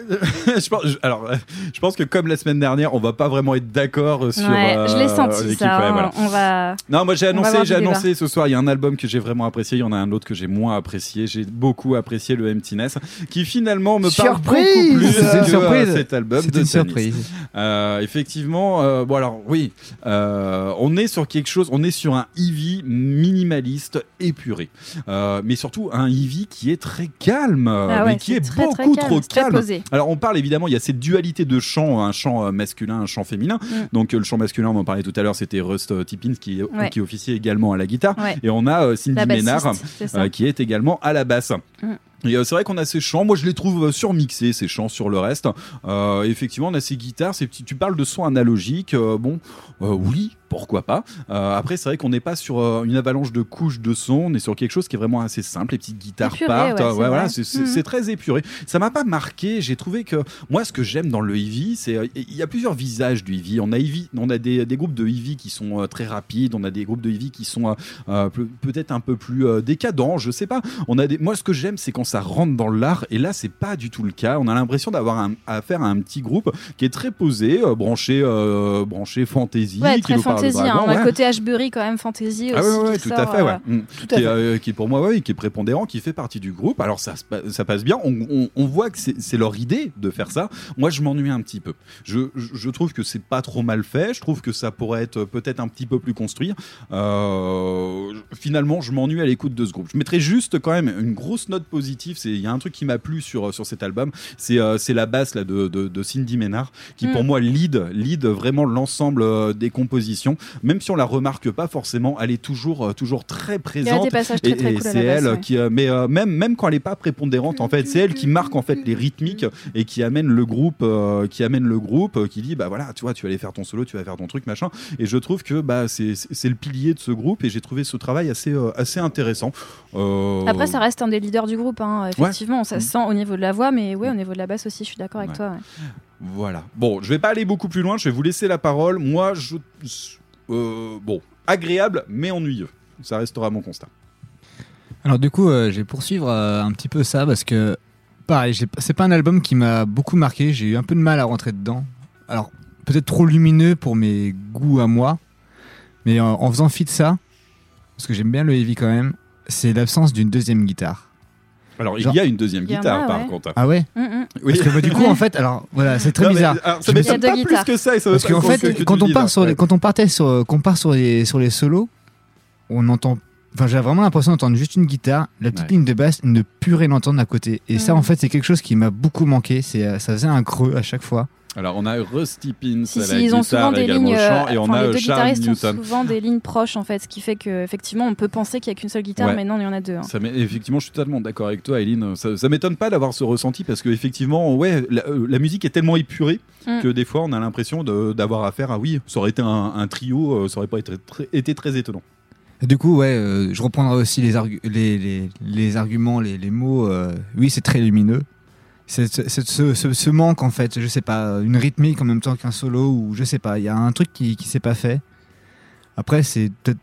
je pense, je- alors, euh, je pense que comme la semaine dernière, on va pas vraiment être d'accord sur. Ouais, je l'ai euh, senti ça. Ouais, hein. voilà. On va. Non, moi j'ai annoncé, j'ai annoncé ce soir. Il y a un album que j'ai vraiment apprécié, il y en a un autre que j'ai moins apprécié. J'ai beaucoup apprécié le Emptiness, qui finalement me parle Surprise beaucoup plus C'est une que surprise. euh, cet album C'est de une surprise. Euh, effectivement, euh, bon alors oui, euh, on est sur quelque chose, on est sur un Eevee minimaliste épuré, Euh, mais surtout un Eevee qui est très calme, Ah ouais, mais qui est très, très beaucoup calme, trop calme. posé. Alors on parle évidemment, il y a cette dualité de chant, un chant euh, masculin, un chant féminin. Mm. Donc euh, le chant masculin, on en parlait tout à l'heure, c'était Rust euh, Tippins qui, Ouais. qui officiait également à la guitare, Ouais. et on a Cindy Ménard qui est également à la basse. Mm. Et c'est vrai qu'on a ces chants, moi je les trouve surmixés ces chants sur le reste. Euh, effectivement, on a ces guitares, ces petits. Tu parles de son analogique, euh, bon, euh, oui, pourquoi pas. Euh, après, c'est vrai qu'on n'est pas sur euh, une avalanche de couches de son, on est sur quelque chose qui est vraiment assez simple. Les petites guitares Épuré, partent, ouais, euh, c'est voilà, vrai. c'est très épuré. Ça m'a pas marqué. J'ai trouvé que moi, ce que j'aime dans le Eevee, c'est il y a plusieurs visages du Eevee. On a Eevee, on a des, des groupes de Eevee qui sont très rapides, on a des groupes de Eevee qui sont pe- peut-être un peu plus décadents, je sais pas. On a des, moi, ce que j'aime, c'est quand ça rentre dans l'art, et là, c'est pas du tout le cas. On a l'impression d'avoir affaire à un petit groupe qui est très posé, branché, branché fantasy, Ouais, qui nous parle fantasy. Hein. dragons, On a ouais. le côté Ashbury quand même fantasy Ah aussi. ouais, ouais, qui tout à sort, fait, ouais. Mm. Tout à qui, est, fait. euh, qui pour moi, ouais, qui est prépondérant, qui fait partie du groupe. Alors ça, ça passe bien. On, on- on voit que c'est leur idée de faire ça. Moi, je m'ennuie un petit peu. Je, trouve que c'est pas trop mal fait. Je trouve que ça pourrait être peut-être un petit peu plus construit. Euh, finalement, je m'ennuie à l'écoute de ce groupe. Je mettrais juste quand même une grosse note positive. C'est il y a un truc qui m'a plu sur sur cet album. C'est euh, c'est la basse là de, de, de Cindy Ménard qui Mm. pour moi lead lead vraiment l'ensemble des compositions. Même si on la remarque pas forcément, elle est toujours euh, toujours très présente. des passages très, Et- très et cool c'est elle ouais. qui, euh, mais euh, même même quand elle est pas prépondérante en fait, c'est elle qui marque en fait les rythmiques et qui amène le groupe, euh, qui amène le groupe, qui dit bah voilà, tu vois, tu vas aller faire ton solo, tu vas faire ton truc machin. Et je trouve que bah c'est le pilier de ce groupe et j'ai trouvé ce travail assez euh, assez intéressant. Après, ça reste un des leaders du groupe, hein. effectivement. Ça se sent au niveau de la voix, mais ouais, au niveau de la basse aussi, je suis d'accord avec Ouais. toi. ouais. Voilà. Bon, je vais pas aller beaucoup plus loin. Je vais vous laisser la parole. Moi, je bon agréable mais ennuyeux. Ça restera mon constat. Alors du coup, euh, je vais poursuivre euh, un petit peu ça parce que pareil, c'est pas un album qui m'a beaucoup marqué. J'ai eu un peu de mal à rentrer dedans. Alors peut-être trop lumineux pour mes goûts à moi, mais en faisant fi de ça, parce que j'aime bien le heavy quand même, c'est l'absence d'une deuxième guitare. Alors Genre- il y a une deuxième guitare a, par ouais. contre. Ah ouais Mm, mm. Oui. Parce que bah, du coup en fait, alors voilà, c'est très Non, mais, bizarre. alors, ça m'étonne Il y a pas deux plus guitares. que ça. et ça Parce qu'en fait, que- que quand on part sur les, quand on partait sur, qu'on part sur les, sur les solos, on entend. Enfin, j'ai vraiment l'impression d'entendre juste une guitare, la petite Ouais. ligne de basse, ne plus rien entendre à côté. Et ça, en fait, c'est quelque chose qui m'a beaucoup manqué. C'est, euh, ça faisait un creux à chaque fois. Alors on a Rusty Pins Si, à si, la ils ont guitare souvent des également lignes. au chant euh, et on enfin, a les euh, deux Charles guitaristes ont Newton. souvent des lignes proches, en fait, ce qui fait qu'effectivement, on peut penser qu'il n'y a qu'une seule guitare, Ouais. mais non, il y en a deux. hein. Ça effectivement, je suis totalement d'accord avec toi, Eileen. Ça, ça m'étonne pas d'avoir ce ressenti parce que effectivement, ouais, la, la musique est tellement épurée Mm. que des fois, on a l'impression d'avoir affaire à oui, ça aurait été un, un trio, ça aurait pas été très, été très étonnant. Du coup, ouais, euh, je reprendrai aussi les, argu- les, les, les arguments, les, les mots. euh, oui, c'est très lumineux. C'est ce, ce- ce manque, en fait, je sais pas, une rythmique en même temps qu'un solo, ou je sais pas, il y a un truc qui, qui s'est pas fait. Après, c'est peut-être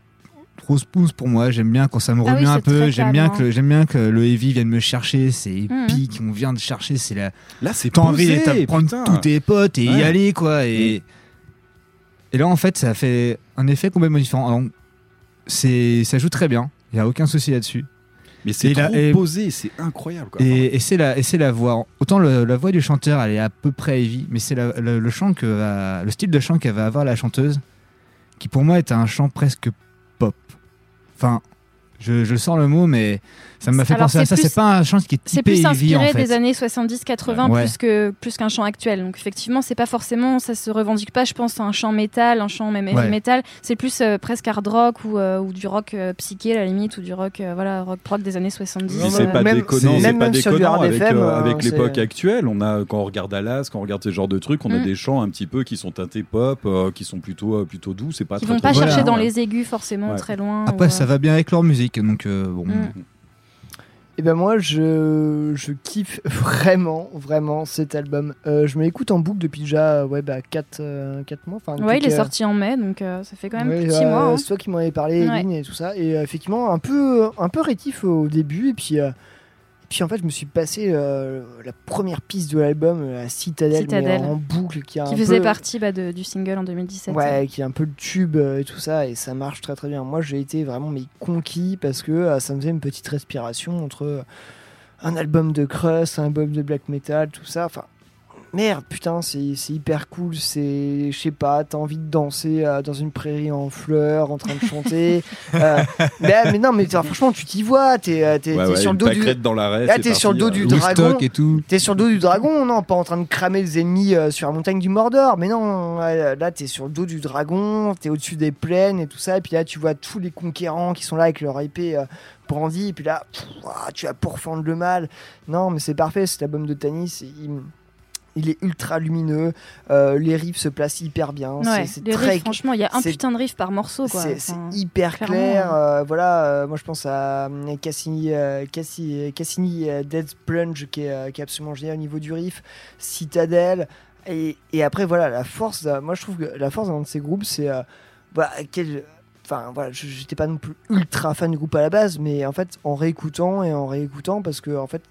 trop spooze pour moi. J'aime bien quand ça me Ah oui, remue un peu. J'aime bien, que, j'aime bien que le heavy vienne me chercher. C'est Mhm. épique, on vient de chercher. C'est la. Là, c'est T'as envie de prendre tous tes potes et y aller, quoi. Et, et là, en fait, ça fait un effet complètement différent. Alors, c'est, ça joue très bien. Il y a aucun souci là-dessus. Mais c'est la- et- posé, c'est incroyable. Quoi. Et, et c'est la, et c'est la voix. Autant le- la voix du chanteur, elle est à peu près heavy, mais c'est la- le, le chant que va- le style de chant qu'elle va avoir la chanteuse, qui pour moi est un chant presque pop. Enfin, je, je sors le mot, mais ça m'a fait Alors, penser à c'est ça. C'est pas un chant qui est C'est typé plus heavy en inspiré fait. des années 70-80 Ouais. plus que plus qu'un chant actuel. Donc effectivement, c'est pas forcément, ça se revendique pas, je pense, à un chant métal, un chant même heavy Ouais. metal. C'est plus euh, presque hard rock ou, euh, ou du rock euh, psyché à la limite ou du rock, euh, voilà, rock rock des années 70. Puis c'est euh, pas même- déconnant, c'est- c'est même pas déconnant avec, euh, hein, avec c'est- l'époque actuelle. On a quand on regarde Alas, quand on regarde ce genre de trucs, on a Mm. des chants un petit peu qui sont teintés pop, euh, qui sont plutôt euh, plutôt doux. C'est pas très, vont pas chercher dans les aigus forcément très loin. Après, ça va bien avec leur musique, donc bon. Et ben moi, je, je kiffe vraiment, vraiment cet album. Euh, je me l'écoute en boucle depuis déjà ouais, bah, 4, mois. Enfin, Ouais, il est sorti en mai, donc euh, ça fait quand même Ouais, plus de 6 euh, mois. hein. C'est toi qui m'en avais parlé, Ouais. Eline, et tout ça. Et euh, effectivement, un peu, un peu rétif au début. Et puis, euh, puis en fait, je me suis passé euh, la première piste de l'album, euh, la Citadelle, mais en boucle, qui, a Qui un faisait peu- partie bah, de- du single en 2017. Ouais, qui est un peu le tube euh, et tout ça, et ça marche très très bien. Moi, j'ai été vraiment mais conquis parce que euh, ça me faisait une petite respiration entre euh, un album de crust, un album de black metal, tout ça. Enfin, merde, putain, c'est c'est hyper cool. C'est, je sais pas, t'as envie de danser euh, dans une prairie en fleurs, en train de chanter. Euh, mais, mais non, mais franchement, tu t'y vois. T'es euh, Ouais, ouais, sur le dos du. dans l'arrêt, Là, c'est t'es sur le dos du dragon. Woodstock et tout. T'es sur le dos du dragon, non, pas en train de cramer les ennemis euh, sur la montagne du Mordor, mais non, là t'es sur le dos du dragon, t'es au-dessus des plaines et tout ça, et puis là tu vois tous les conquérants qui sont là avec leur épée euh, brandie, et puis là, pff, tu vas pourfendre le mal. Non, mais c'est parfait, cet album de Tanis, il, il est ultra lumineux, euh, les riffs se placent hyper bien, Ouais, c'est- très riffs, franchement, il y a un putain de riff par morceau. c'est Enfin, hyper clair. euh, voilà, euh, moi je pense à Cassini, Cassi- Cassini euh, Dead Plunge qui est, qui est absolument génial au niveau du riff, Citadel. Et, et après, voilà, la force, moi je trouve que la force d'un de ces groupes, c'est. quel- Enfin voilà, j'étais pas non plus ultra fan du groupe à la base, mais en fait, en réécoutant et en réécoutant, parce que en fait,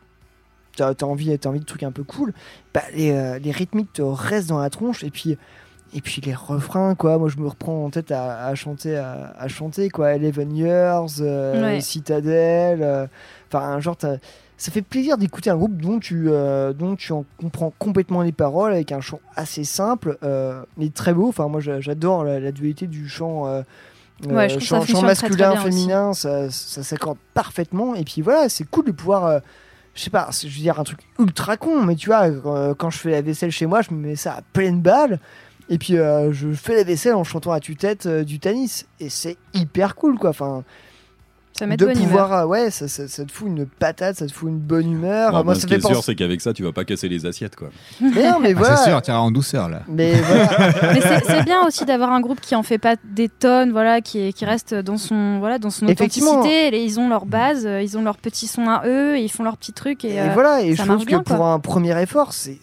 t'as as envie, as envie de trucs un peu cool, bah, les, euh, les rythmiques te restent dans la tronche, et puis et puis les refrains, quoi. Moi, je me reprends en tête à, à chanter, à, à chanter, quoi. Eleven Years, euh, Ouais. Citadel. euh, Enfin, genre, t'as- ça fait plaisir d'écouter un groupe dont tu, euh, dont tu en comprends complètement les paroles avec un chant assez simple, euh, mais très beau. Enfin, moi, j'a- j'adore la, la dualité du chant. euh, Ouais, chant, chant fonctionne très, très masculin, aussi. féminin, ça, ça s'accorde parfaitement. Et puis voilà, c'est cool de pouvoir. Je sais pas, je veux dire un truc ultra con, mais tu vois, euh, quand je fais la vaisselle chez moi, je me mets ça à pleine balle. Et puis euh, je fais la vaisselle en chantant à tue-tête euh, du Tanis. Et c'est hyper cool, quoi. Enfin, Ça met de de bonne pouvoir, humeur. euh, ouais, ça, ça- ça te fout une patate, ça te fout une bonne humeur. Bon, Moi, ben, ça ce qui fait est sûr, c'est qu'avec ça, tu vas pas casser les assiettes, quoi. Mais non, mais Ah, voilà. C'est sûr, tu iras en douceur là. Mais voilà. Mais c'est- bien aussi d'avoir un groupe qui en fait pas des tonnes, voilà, qui, qui reste dans son, voilà, dans son authenticité. Et Ils ont leur base, euh, ils ont leur petit son à eux, et ils font leurs petits trucs. Et, Et euh, voilà, et ça je trouve que bien, pour un premier effort, c'est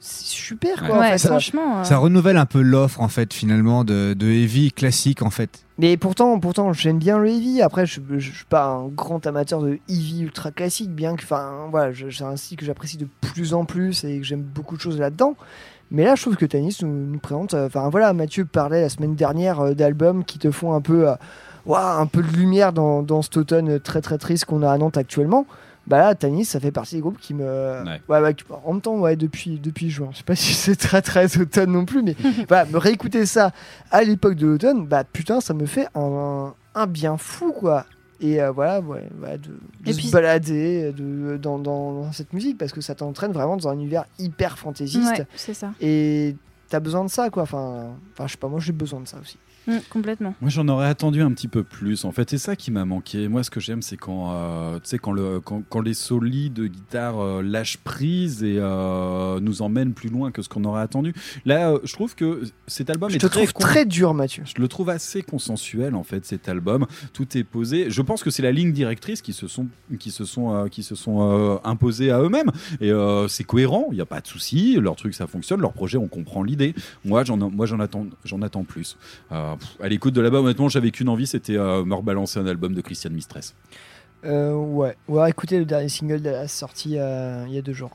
super, quoi. en Ouais, fait. franchement. euh, Ça renouvelle un peu l'offre en fait finalement de, de heavy classique en fait. Mais pourtant, pourtant, j'aime bien le heavy. Après, je, je, je suis pas un grand amateur de heavy ultra classique, bien que, enfin, voilà, je- c'est un style que j'apprécie de plus en plus et que j'aime beaucoup de choses là-dedans. Mais là, je trouve que Tanis nous, nous présente. euh, Enfin, voilà, Mathieu parlait la semaine dernière euh, d'albums qui te font un peu, euh, un peu de lumière dans, dans cet automne très très triste qu'on a à Nantes actuellement. Bah là, Tanis, ça fait partie des groupes qui me. Ouais, ouais, qui- en même temps, ouais, depuis, depuis juin. Je sais pas si c'est très très automne non plus, mais voilà, me réécouter ça à l'époque de l'automne, bah putain, ça me fait un, un bien fou, quoi. Et euh, voilà, ouais, ouais, de, de Et se puis- balader de, dans, dans, dans cette musique parce que ça t'entraîne vraiment dans un univers hyper fantaisiste. Ouais, c'est ça. Et t'as besoin de ça, quoi. Enfin, enfin, je sais pas, moi j'ai besoin de ça aussi. Mm, complètement. Moi, j'en aurais attendu un petit peu plus. En fait, c'est ça qui m'a manqué. Moi, ce que j'aime, c'est quand, euh, tu sais, quand, le, quand, quand les solis de guitare euh, lâchent prise et euh, nous emmènent plus loin que ce qu'on aurait attendu. Là, euh, je trouve que cet album Je est te très trouve con- très dur, Mathieu. Je le trouve assez consensuel en fait cet album. Tout est posé. Je pense que c'est la ligne directrice qui se sont qui se sont euh, qui se sont euh, imposés à eux-mêmes et euh, c'est cohérent. Il n'y a pas de souci. Leur truc ça fonctionne. Leur projet on comprend l'idée. Moi j'en moi j'en attends j'en attends plus. À l'écoute de l'album honnêtement j'avais qu'une envie c'était euh, me rebalancer un album de Christian Mistress. Euh, ouais. Ouais, écoutez le dernier single de la sortie euh, il y a deux jours.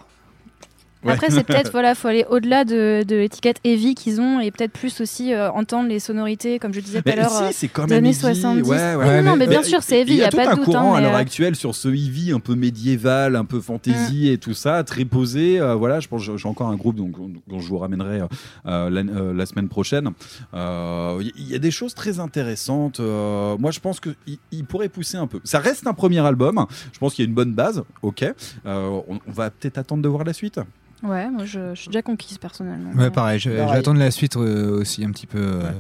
Après, c'est peut-être, voilà, faut aller au-delà de, de l'étiquette heavy qu'ils ont et peut-être plus aussi euh, entendre les sonorités, comme je disais tout à l'heure, si, euh, des années heavy. 70. Ouais, non, mais bien sûr, c'est heavy, Il il y a, a tout pas de un doute. courant hein, à l'heure euh, actuelle sur ce heavy un peu médiéval, un peu fantasy et tout ça, très posé. Voilà, je pense j'ai encore un groupe donc, dont je vous ramènerai la, la semaine prochaine. Il y, a des choses très intéressantes. Moi, je pense qu'il il pourrait pousser un peu. Ça reste un premier album. Je pense qu'il y a une bonne base. Ok. On, on va peut-être attendre de voir la suite. Ouais, moi je, je suis déjà conquise personnellement. Ouais, pareil, je, vais attendre la suite euh, aussi un petit peu. euh,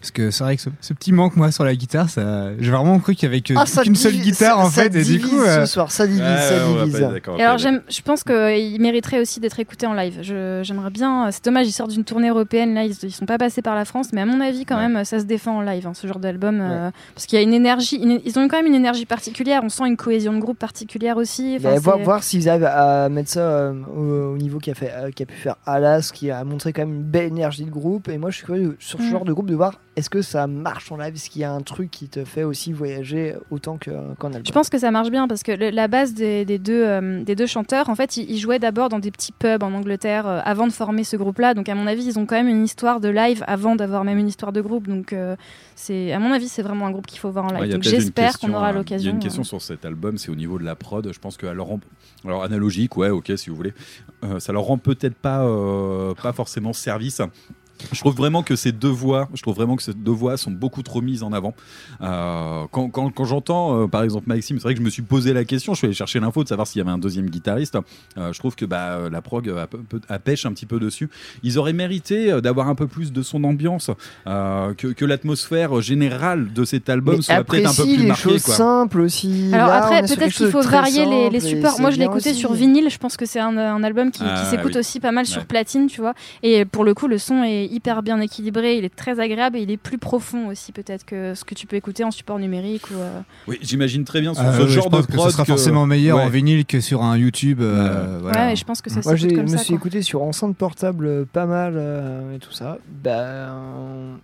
Parce que c'est vrai que ce, ce petit manque, moi, sur la guitare, ça, j'ai vraiment cru qu'il y avait Ah, qu'une seule divise- guitare, en ça- fait, ça et du coup. divise euh, ce soir, ça divise, ça divise. Et alors j'aime, je pense qu'il mériterait aussi d'être écouté en live. J'aimerais bien. C'est dommage, ils sortent d'une tournée européenne là, ils, ils sont pas passés par la France, mais à mon avis quand même, ça se défend en live, hein, ce genre d'album, euh, parce qu'il y a une énergie, une- ils ont quand même une énergie particulière. On sent une cohésion de groupe particulière aussi. Enfin, Bah, voir, voir s'ils arrivent à mettre ça euh, au, au niveau qu'a fait euh, qu'a pu faire Alas qui a montré quand même une belle énergie de groupe et moi je suis curieux sur ce Mm. genre de groupe de voir est-ce que ça marche en live? Est-ce qu'il y a un truc qui te fait aussi voyager autant que- qu'en album? Je pense que ça marche bien parce que le- la base des, des deux, euh, des deux chanteurs, en fait, ils, ils jouaient d'abord dans des petits pubs en Angleterre euh, avant de former ce groupe-là. Donc, à mon avis, ils ont quand même une histoire de live avant d'avoir même une histoire de groupe. Donc, euh, c'est, à mon avis, c'est vraiment un groupe qu'il faut voir en live. Ouais, donc, j'espère qu'on aura l'occasion. Il y a une euh, question sur cet album, c'est au niveau de la prod. Je pense que alors, alors analogique, ouais, ok, si vous voulez, Euh, ça leur rend peut-être pas euh, pas forcément service. Je trouve vraiment que ces deux voix, je trouve vraiment que ces deux voix sont beaucoup trop mises en avant. Euh, quand quand, quand j'entends, euh, par exemple, Maxime, c'est vrai que je me suis posé la question, je suis allé chercher l'info de savoir s'il y avait un deuxième guitariste. Euh, je trouve que bah, la prog pêche un petit peu dessus. Ils auraient mérité d'avoir un peu plus de son ambiance, euh, que, que l'atmosphère générale de cet album Mais soit peut-être un peu apprécie plus les marquée. choses quoi. simples aussi Alors Là, après, peut-être qu'il faut varier les, les supports. Moi, je l'ai aussi. sur vinyle. Je pense que c'est un, un album qui, qui Ah, s'écoute oui. aussi pas mal sur platine, tu vois. Et pour le coup, le son est hyper bien équilibré. Il est très agréable et il est plus profond aussi, peut-être que ce que tu peux écouter en support numérique ou. euh, Oui, j'imagine très bien sur ah, ce ouais, genre je de pense que prod ce sera que- forcément meilleur Ouais. en vinyle que sur un YouTube. euh, voilà. Ouais, et je pense que ça Moi, comme me ça. suis quoi. écouté sur enceinte portable euh, pas mal euh, et tout ça. Ben,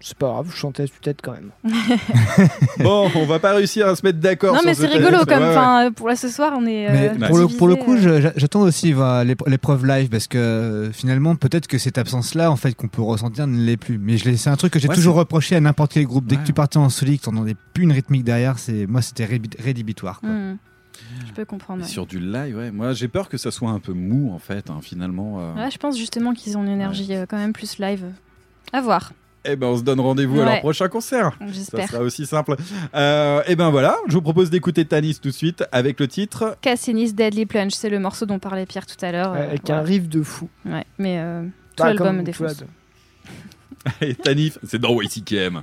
c'est pas grave, je chantais peut-être quand même. Bon, on va pas réussir à se mettre d'accord. Non, sur mais ce c'est rigolo comme. Ouais, pour là ce soir, on est. Mais euh, pour, le, pour le divisé, coup, euh. j'attends aussi l'épreuve live parce que euh, finalement, peut-être que cette absence-là, en fait, qu'on peut ressentir, ne l'est plus. Mais je l'ai- c'est un truc que j'ai Ouais, toujours reproché à n'importe quel groupe. Dès Ouais. que tu partais en solide, t'en entendais plus une rythmique derrière. C'est moi, c'était rédhibitoire. quoi. Hmm. Je peux comprendre. Ouais. Sur du live, ouais. Moi, j'ai peur que ça soit un peu mou, en fait, hein, finalement. euh. Ouais, je pense justement qu'ils ont une énergie euh, quand même plus live. À voir. Eh ben, on se donne rendez-vous à leur prochain concert. J'espère. Ça sera aussi simple. Euh, eh ben voilà, je vous propose d'écouter Tanis tout de suite avec le titre. Cassinis Deadly Plunge, c'est le morceau dont parlait Pierre tout à l'heure. Euh, avec voilà. un riff de fou. Ouais, mais euh, tout l'album défonce. l'album. Et Tanif, c'est dans YCKM.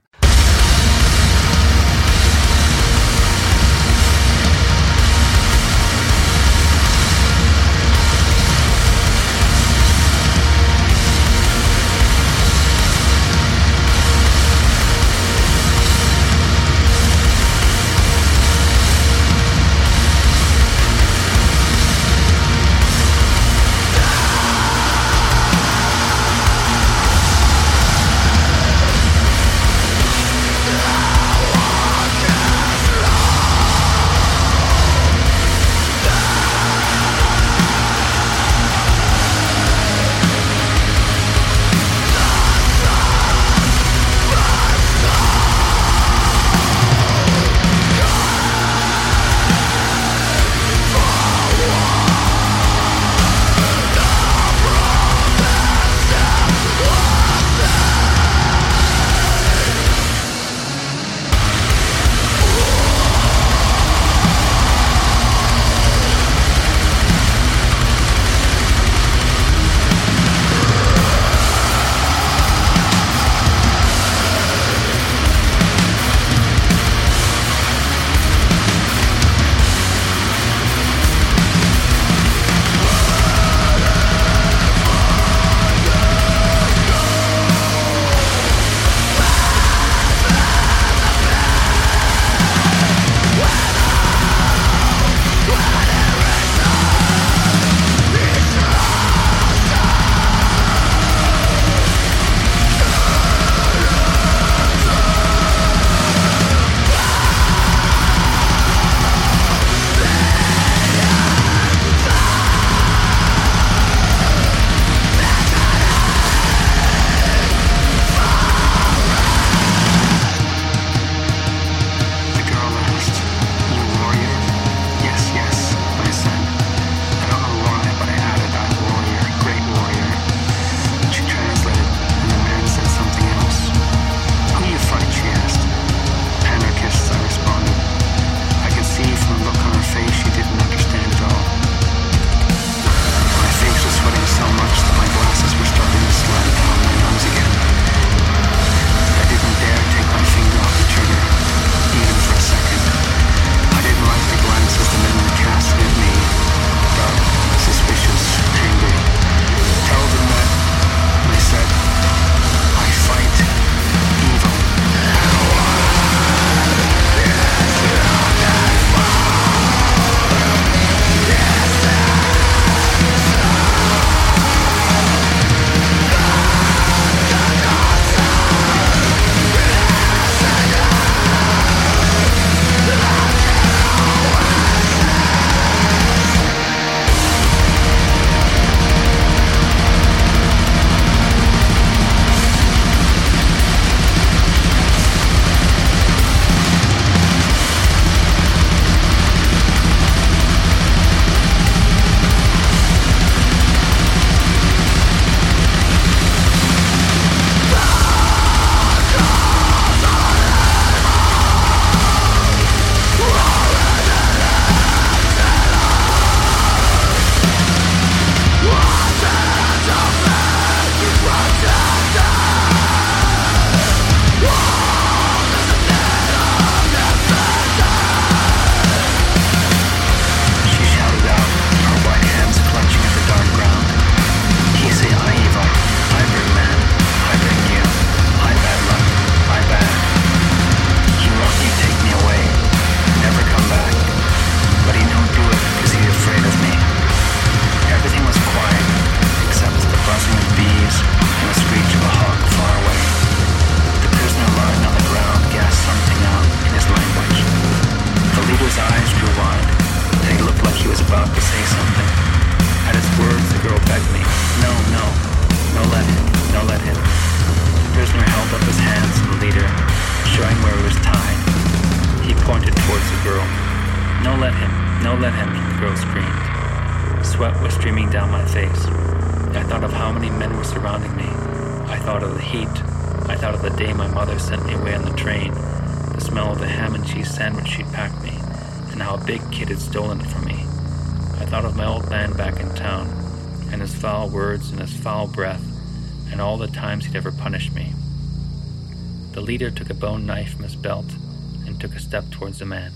towards the man.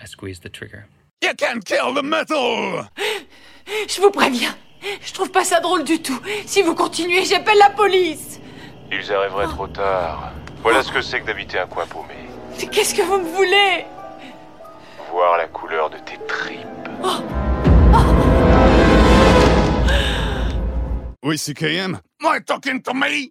I squeezed the trigger. You can kill the metal! Je vous préviens, je trouve pas ça drôle du tout. Si vous continuez, j'appelle la police! Ils arriveraient trop tard. Voilà ce que c'est que d'habiter un coin paumé. Qu'est-ce que vous me voulez? Voir la couleur de tes tripes. Oh. Oui, c'est KM. Talking to me?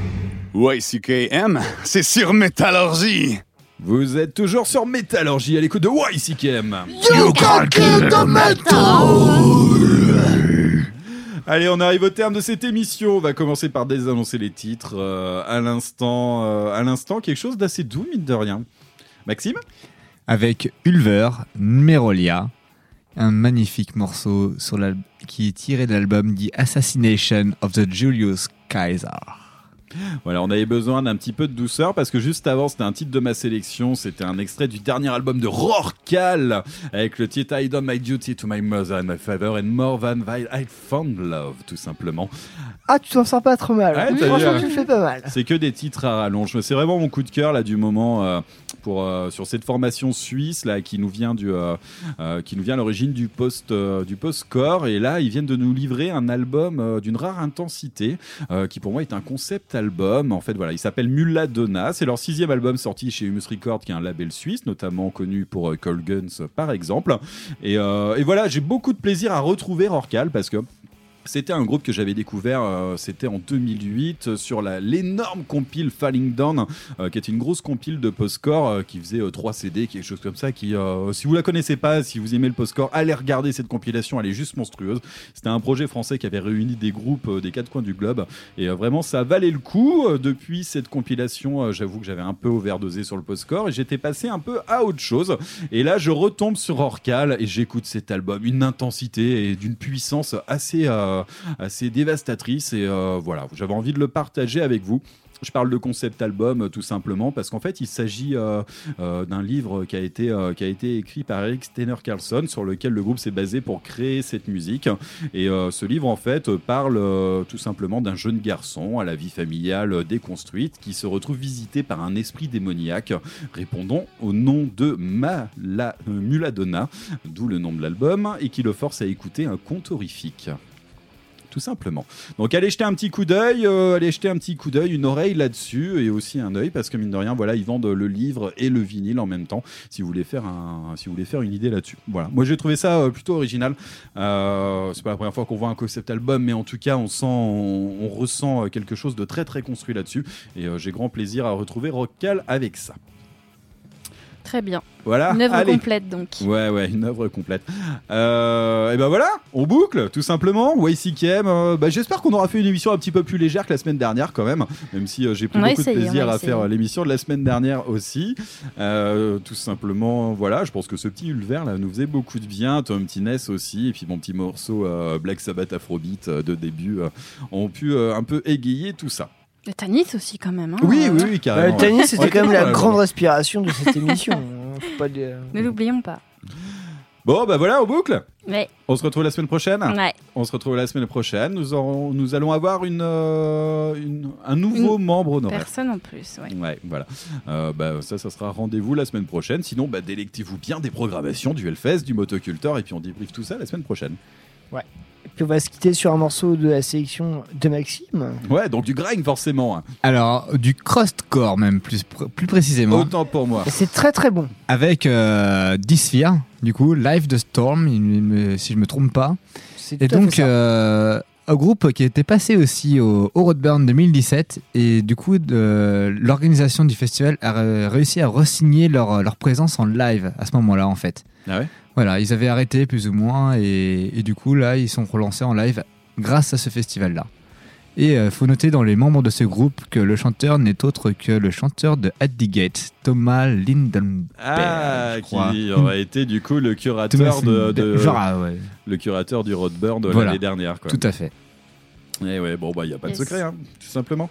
YCKM, c'est sur Métallurgie. Vous êtes toujours sur Métallurgie à l'écoute de YCKM. You can kill the Allez, on arrive au terme de cette émission. On va commencer par désannoncer les titres. euh, à l'instant, euh, à l'instant, quelque chose d'assez doux, mine de rien. Maxime Avec Ulver, Merolia, un magnifique morceau sur qui est tiré de l'album The Assassination of the Julius Caesar. Voilà, on avait besoin d'un petit peu de douceur parce que juste avant, c'était un titre de ma sélection. C'était un extrait du dernier album de Rorcal avec le titre I done my duty to my mother and my father and more than I found love, tout simplement. Ah, tu t'en sors pas trop mal. Ouais, Franchement, tu hein. le fais pas mal. C'est que des titres à rallonge. C'est vraiment mon coup de cœur là du moment euh, pour euh, sur cette formation suisse là qui nous vient du euh, qui nous vient à l'origine du post du post-core et là ils viennent de nous livrer un album d'une rare intensité qui pour moi est un concept album. En fait voilà, il s'appelle Mulladonna. C'est leur sixième album sorti chez Humus Records qui est un label suisse notamment connu pour euh, Cold Guns par exemple. Et, euh, et voilà, j'ai beaucoup de plaisir à retrouver Rorcal parce que c'était un groupe que j'avais découvert, euh, c'était en 2008 euh, sur l'énorme compile Falling Down, euh, qui est une grosse compile de postcore euh, qui faisait 3 CD, quelque chose comme ça. Qui, euh, si vous la connaissez pas, si vous aimez le postcore, allez regarder cette compilation, elle est juste monstrueuse. C'était un projet français qui avait réuni des groupes euh, des quatre coins du globe et euh, vraiment ça valait le coup. Euh, depuis cette compilation, euh, j'avoue que j'avais un peu overdosé sur le postcore et j'étais passé un peu à autre chose. Et là, je retombe sur Orcal et j'écoute cet album, une intensité et d'une puissance assez, euh, assez dévastatrice. Et euh, voilà, j'avais envie de le partager avec vous. Je parle de concept album euh, tout simplement parce qu'en fait il s'agit euh, euh, d'un livre qui a, été, euh, écrit par Eric Steiner Carlson sur lequel le groupe s'est basé pour créer cette musique. Et euh, ce livre en fait euh, parle euh, tout simplement d'un jeune garçon à la vie familiale euh, déconstruite qui se retrouve visité par un esprit démoniaque répondant au nom de Mala, euh, Muladonna, d'où le nom de l'album, et qui le force à écouter un conte horrifique tout simplement. Donc allez jeter un petit coup d'œil, euh, allez jeter un petit coup d'œil, une oreille là-dessus et aussi un œil parce que mine de rien, voilà, ils vendent le livre et le vinyle en même temps. Si vous voulez faire une idée là-dessus. Voilà. Moi j'ai trouvé ça euh, plutôt original. Euh, c'est pas la première fois qu'on voit un concept album, mais en tout cas on sent, on, on ressent quelque chose de très très construit là-dessus et j'ai grand plaisir à retrouver Rockcal avec ça. Très bien. Voilà. Une œuvre complète donc. Ouais, ouais, une œuvre complète. Euh, et ben voilà, on boucle, tout simplement. YCKM, euh, bah, j'espère qu'on aura fait une émission un petit peu plus légère que la semaine dernière, quand même. Même si euh, j'ai pris On beaucoup essayer, de plaisir à faire l'émission de la semaine dernière aussi. Euh, tout simplement, voilà, je pense que ce petit Ulver là nous faisait beaucoup de bien. Tom Tines aussi, et puis mon petit morceau Black Sabbath Afrobeat de début ont pu un peu égayer tout ça. Le Tanis aussi quand même. hein. Oui, oui, oui, carrément. le tennis, c'était quand même la ouais, grande ouais. respiration de cette émission. hein. Faut pas dire- Ne l'oublions pas. Bon, bah voilà, on boucle. Ouais. On se retrouve la semaine prochaine Ouais. On se retrouve la semaine prochaine. Nous, aurons, nous allons avoir une, euh, une- un nouveau Une membre honoraire. Personne en plus, ouais. Ouais, voilà. Euh, bah, ça, ça sera rendez-vous la semaine prochaine. Sinon, bah, délectez-vous bien des programmations du Hellfest, du Motocultor, et puis on débriefe tout ça la semaine prochaine. Ouais. On va se quitter sur un morceau de la sélection de Maxime. Ouais, donc du grind forcément. hein. Alors, du crustcore même, plus, pr- plus précisément. Autant pour moi. Et c'est très très bon. Avec euh, Dysphere, du coup, Live the Storm, si je me trompe pas. C'est Et tout à fait donc, ça. euh, un groupe qui était passé aussi au, au Roadburn 2017. Et du coup, l'organisation du festival a ré- réussi à re-signer leur, leur présence en live à ce moment-là, en fait. Ah ouais? Voilà, ils avaient arrêté plus ou moins. Et, et du coup, là, ils sont relancés en live grâce à ce festival-là. Et il faut noter dans les membres de ce groupe que le chanteur n'est autre que le chanteur de At the Gate, Thomas Lindenberg. Ah, je crois. qui aurait été du coup le curateur Thomas de, de- Lindenberg. Genre, ah, ouais. le curateur du Roadburn de Voilà. l'année dernière. Quoi. Tout à fait. Eh ouais, bon, bah, il n'y a pas Yes. de secret, hein, tout simplement.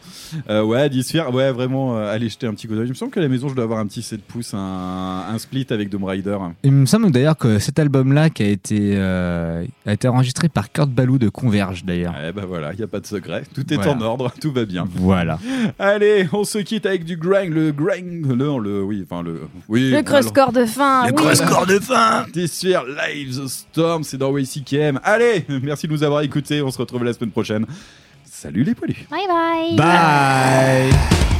Euh, ouais, Disphere, ouais, vraiment, euh, allez jeter un petit coup d'œil. Il me semble qu'à la maison, je dois avoir un petit 7 pouces, un, un split avec Dome Rider. Il me semble d'ailleurs que cet album-là qui a été, euh, a été enregistré par Kurt Ballou de Converge d'ailleurs. Eh bah voilà, il n'y a pas de secret. Tout est Voilà. en ordre, tout va bien. Voilà. Allez, on se quitte avec du grind, le grind, le, le oui, enfin le, oui. Le cross-core de fin. Le oui. cross-core de fin Disphere, Live the Storm, c'est dans WCKM. Allez, merci de nous avoir écoutés, on se retrouve la semaine prochaine. Salut les poilus Bye bye. Bye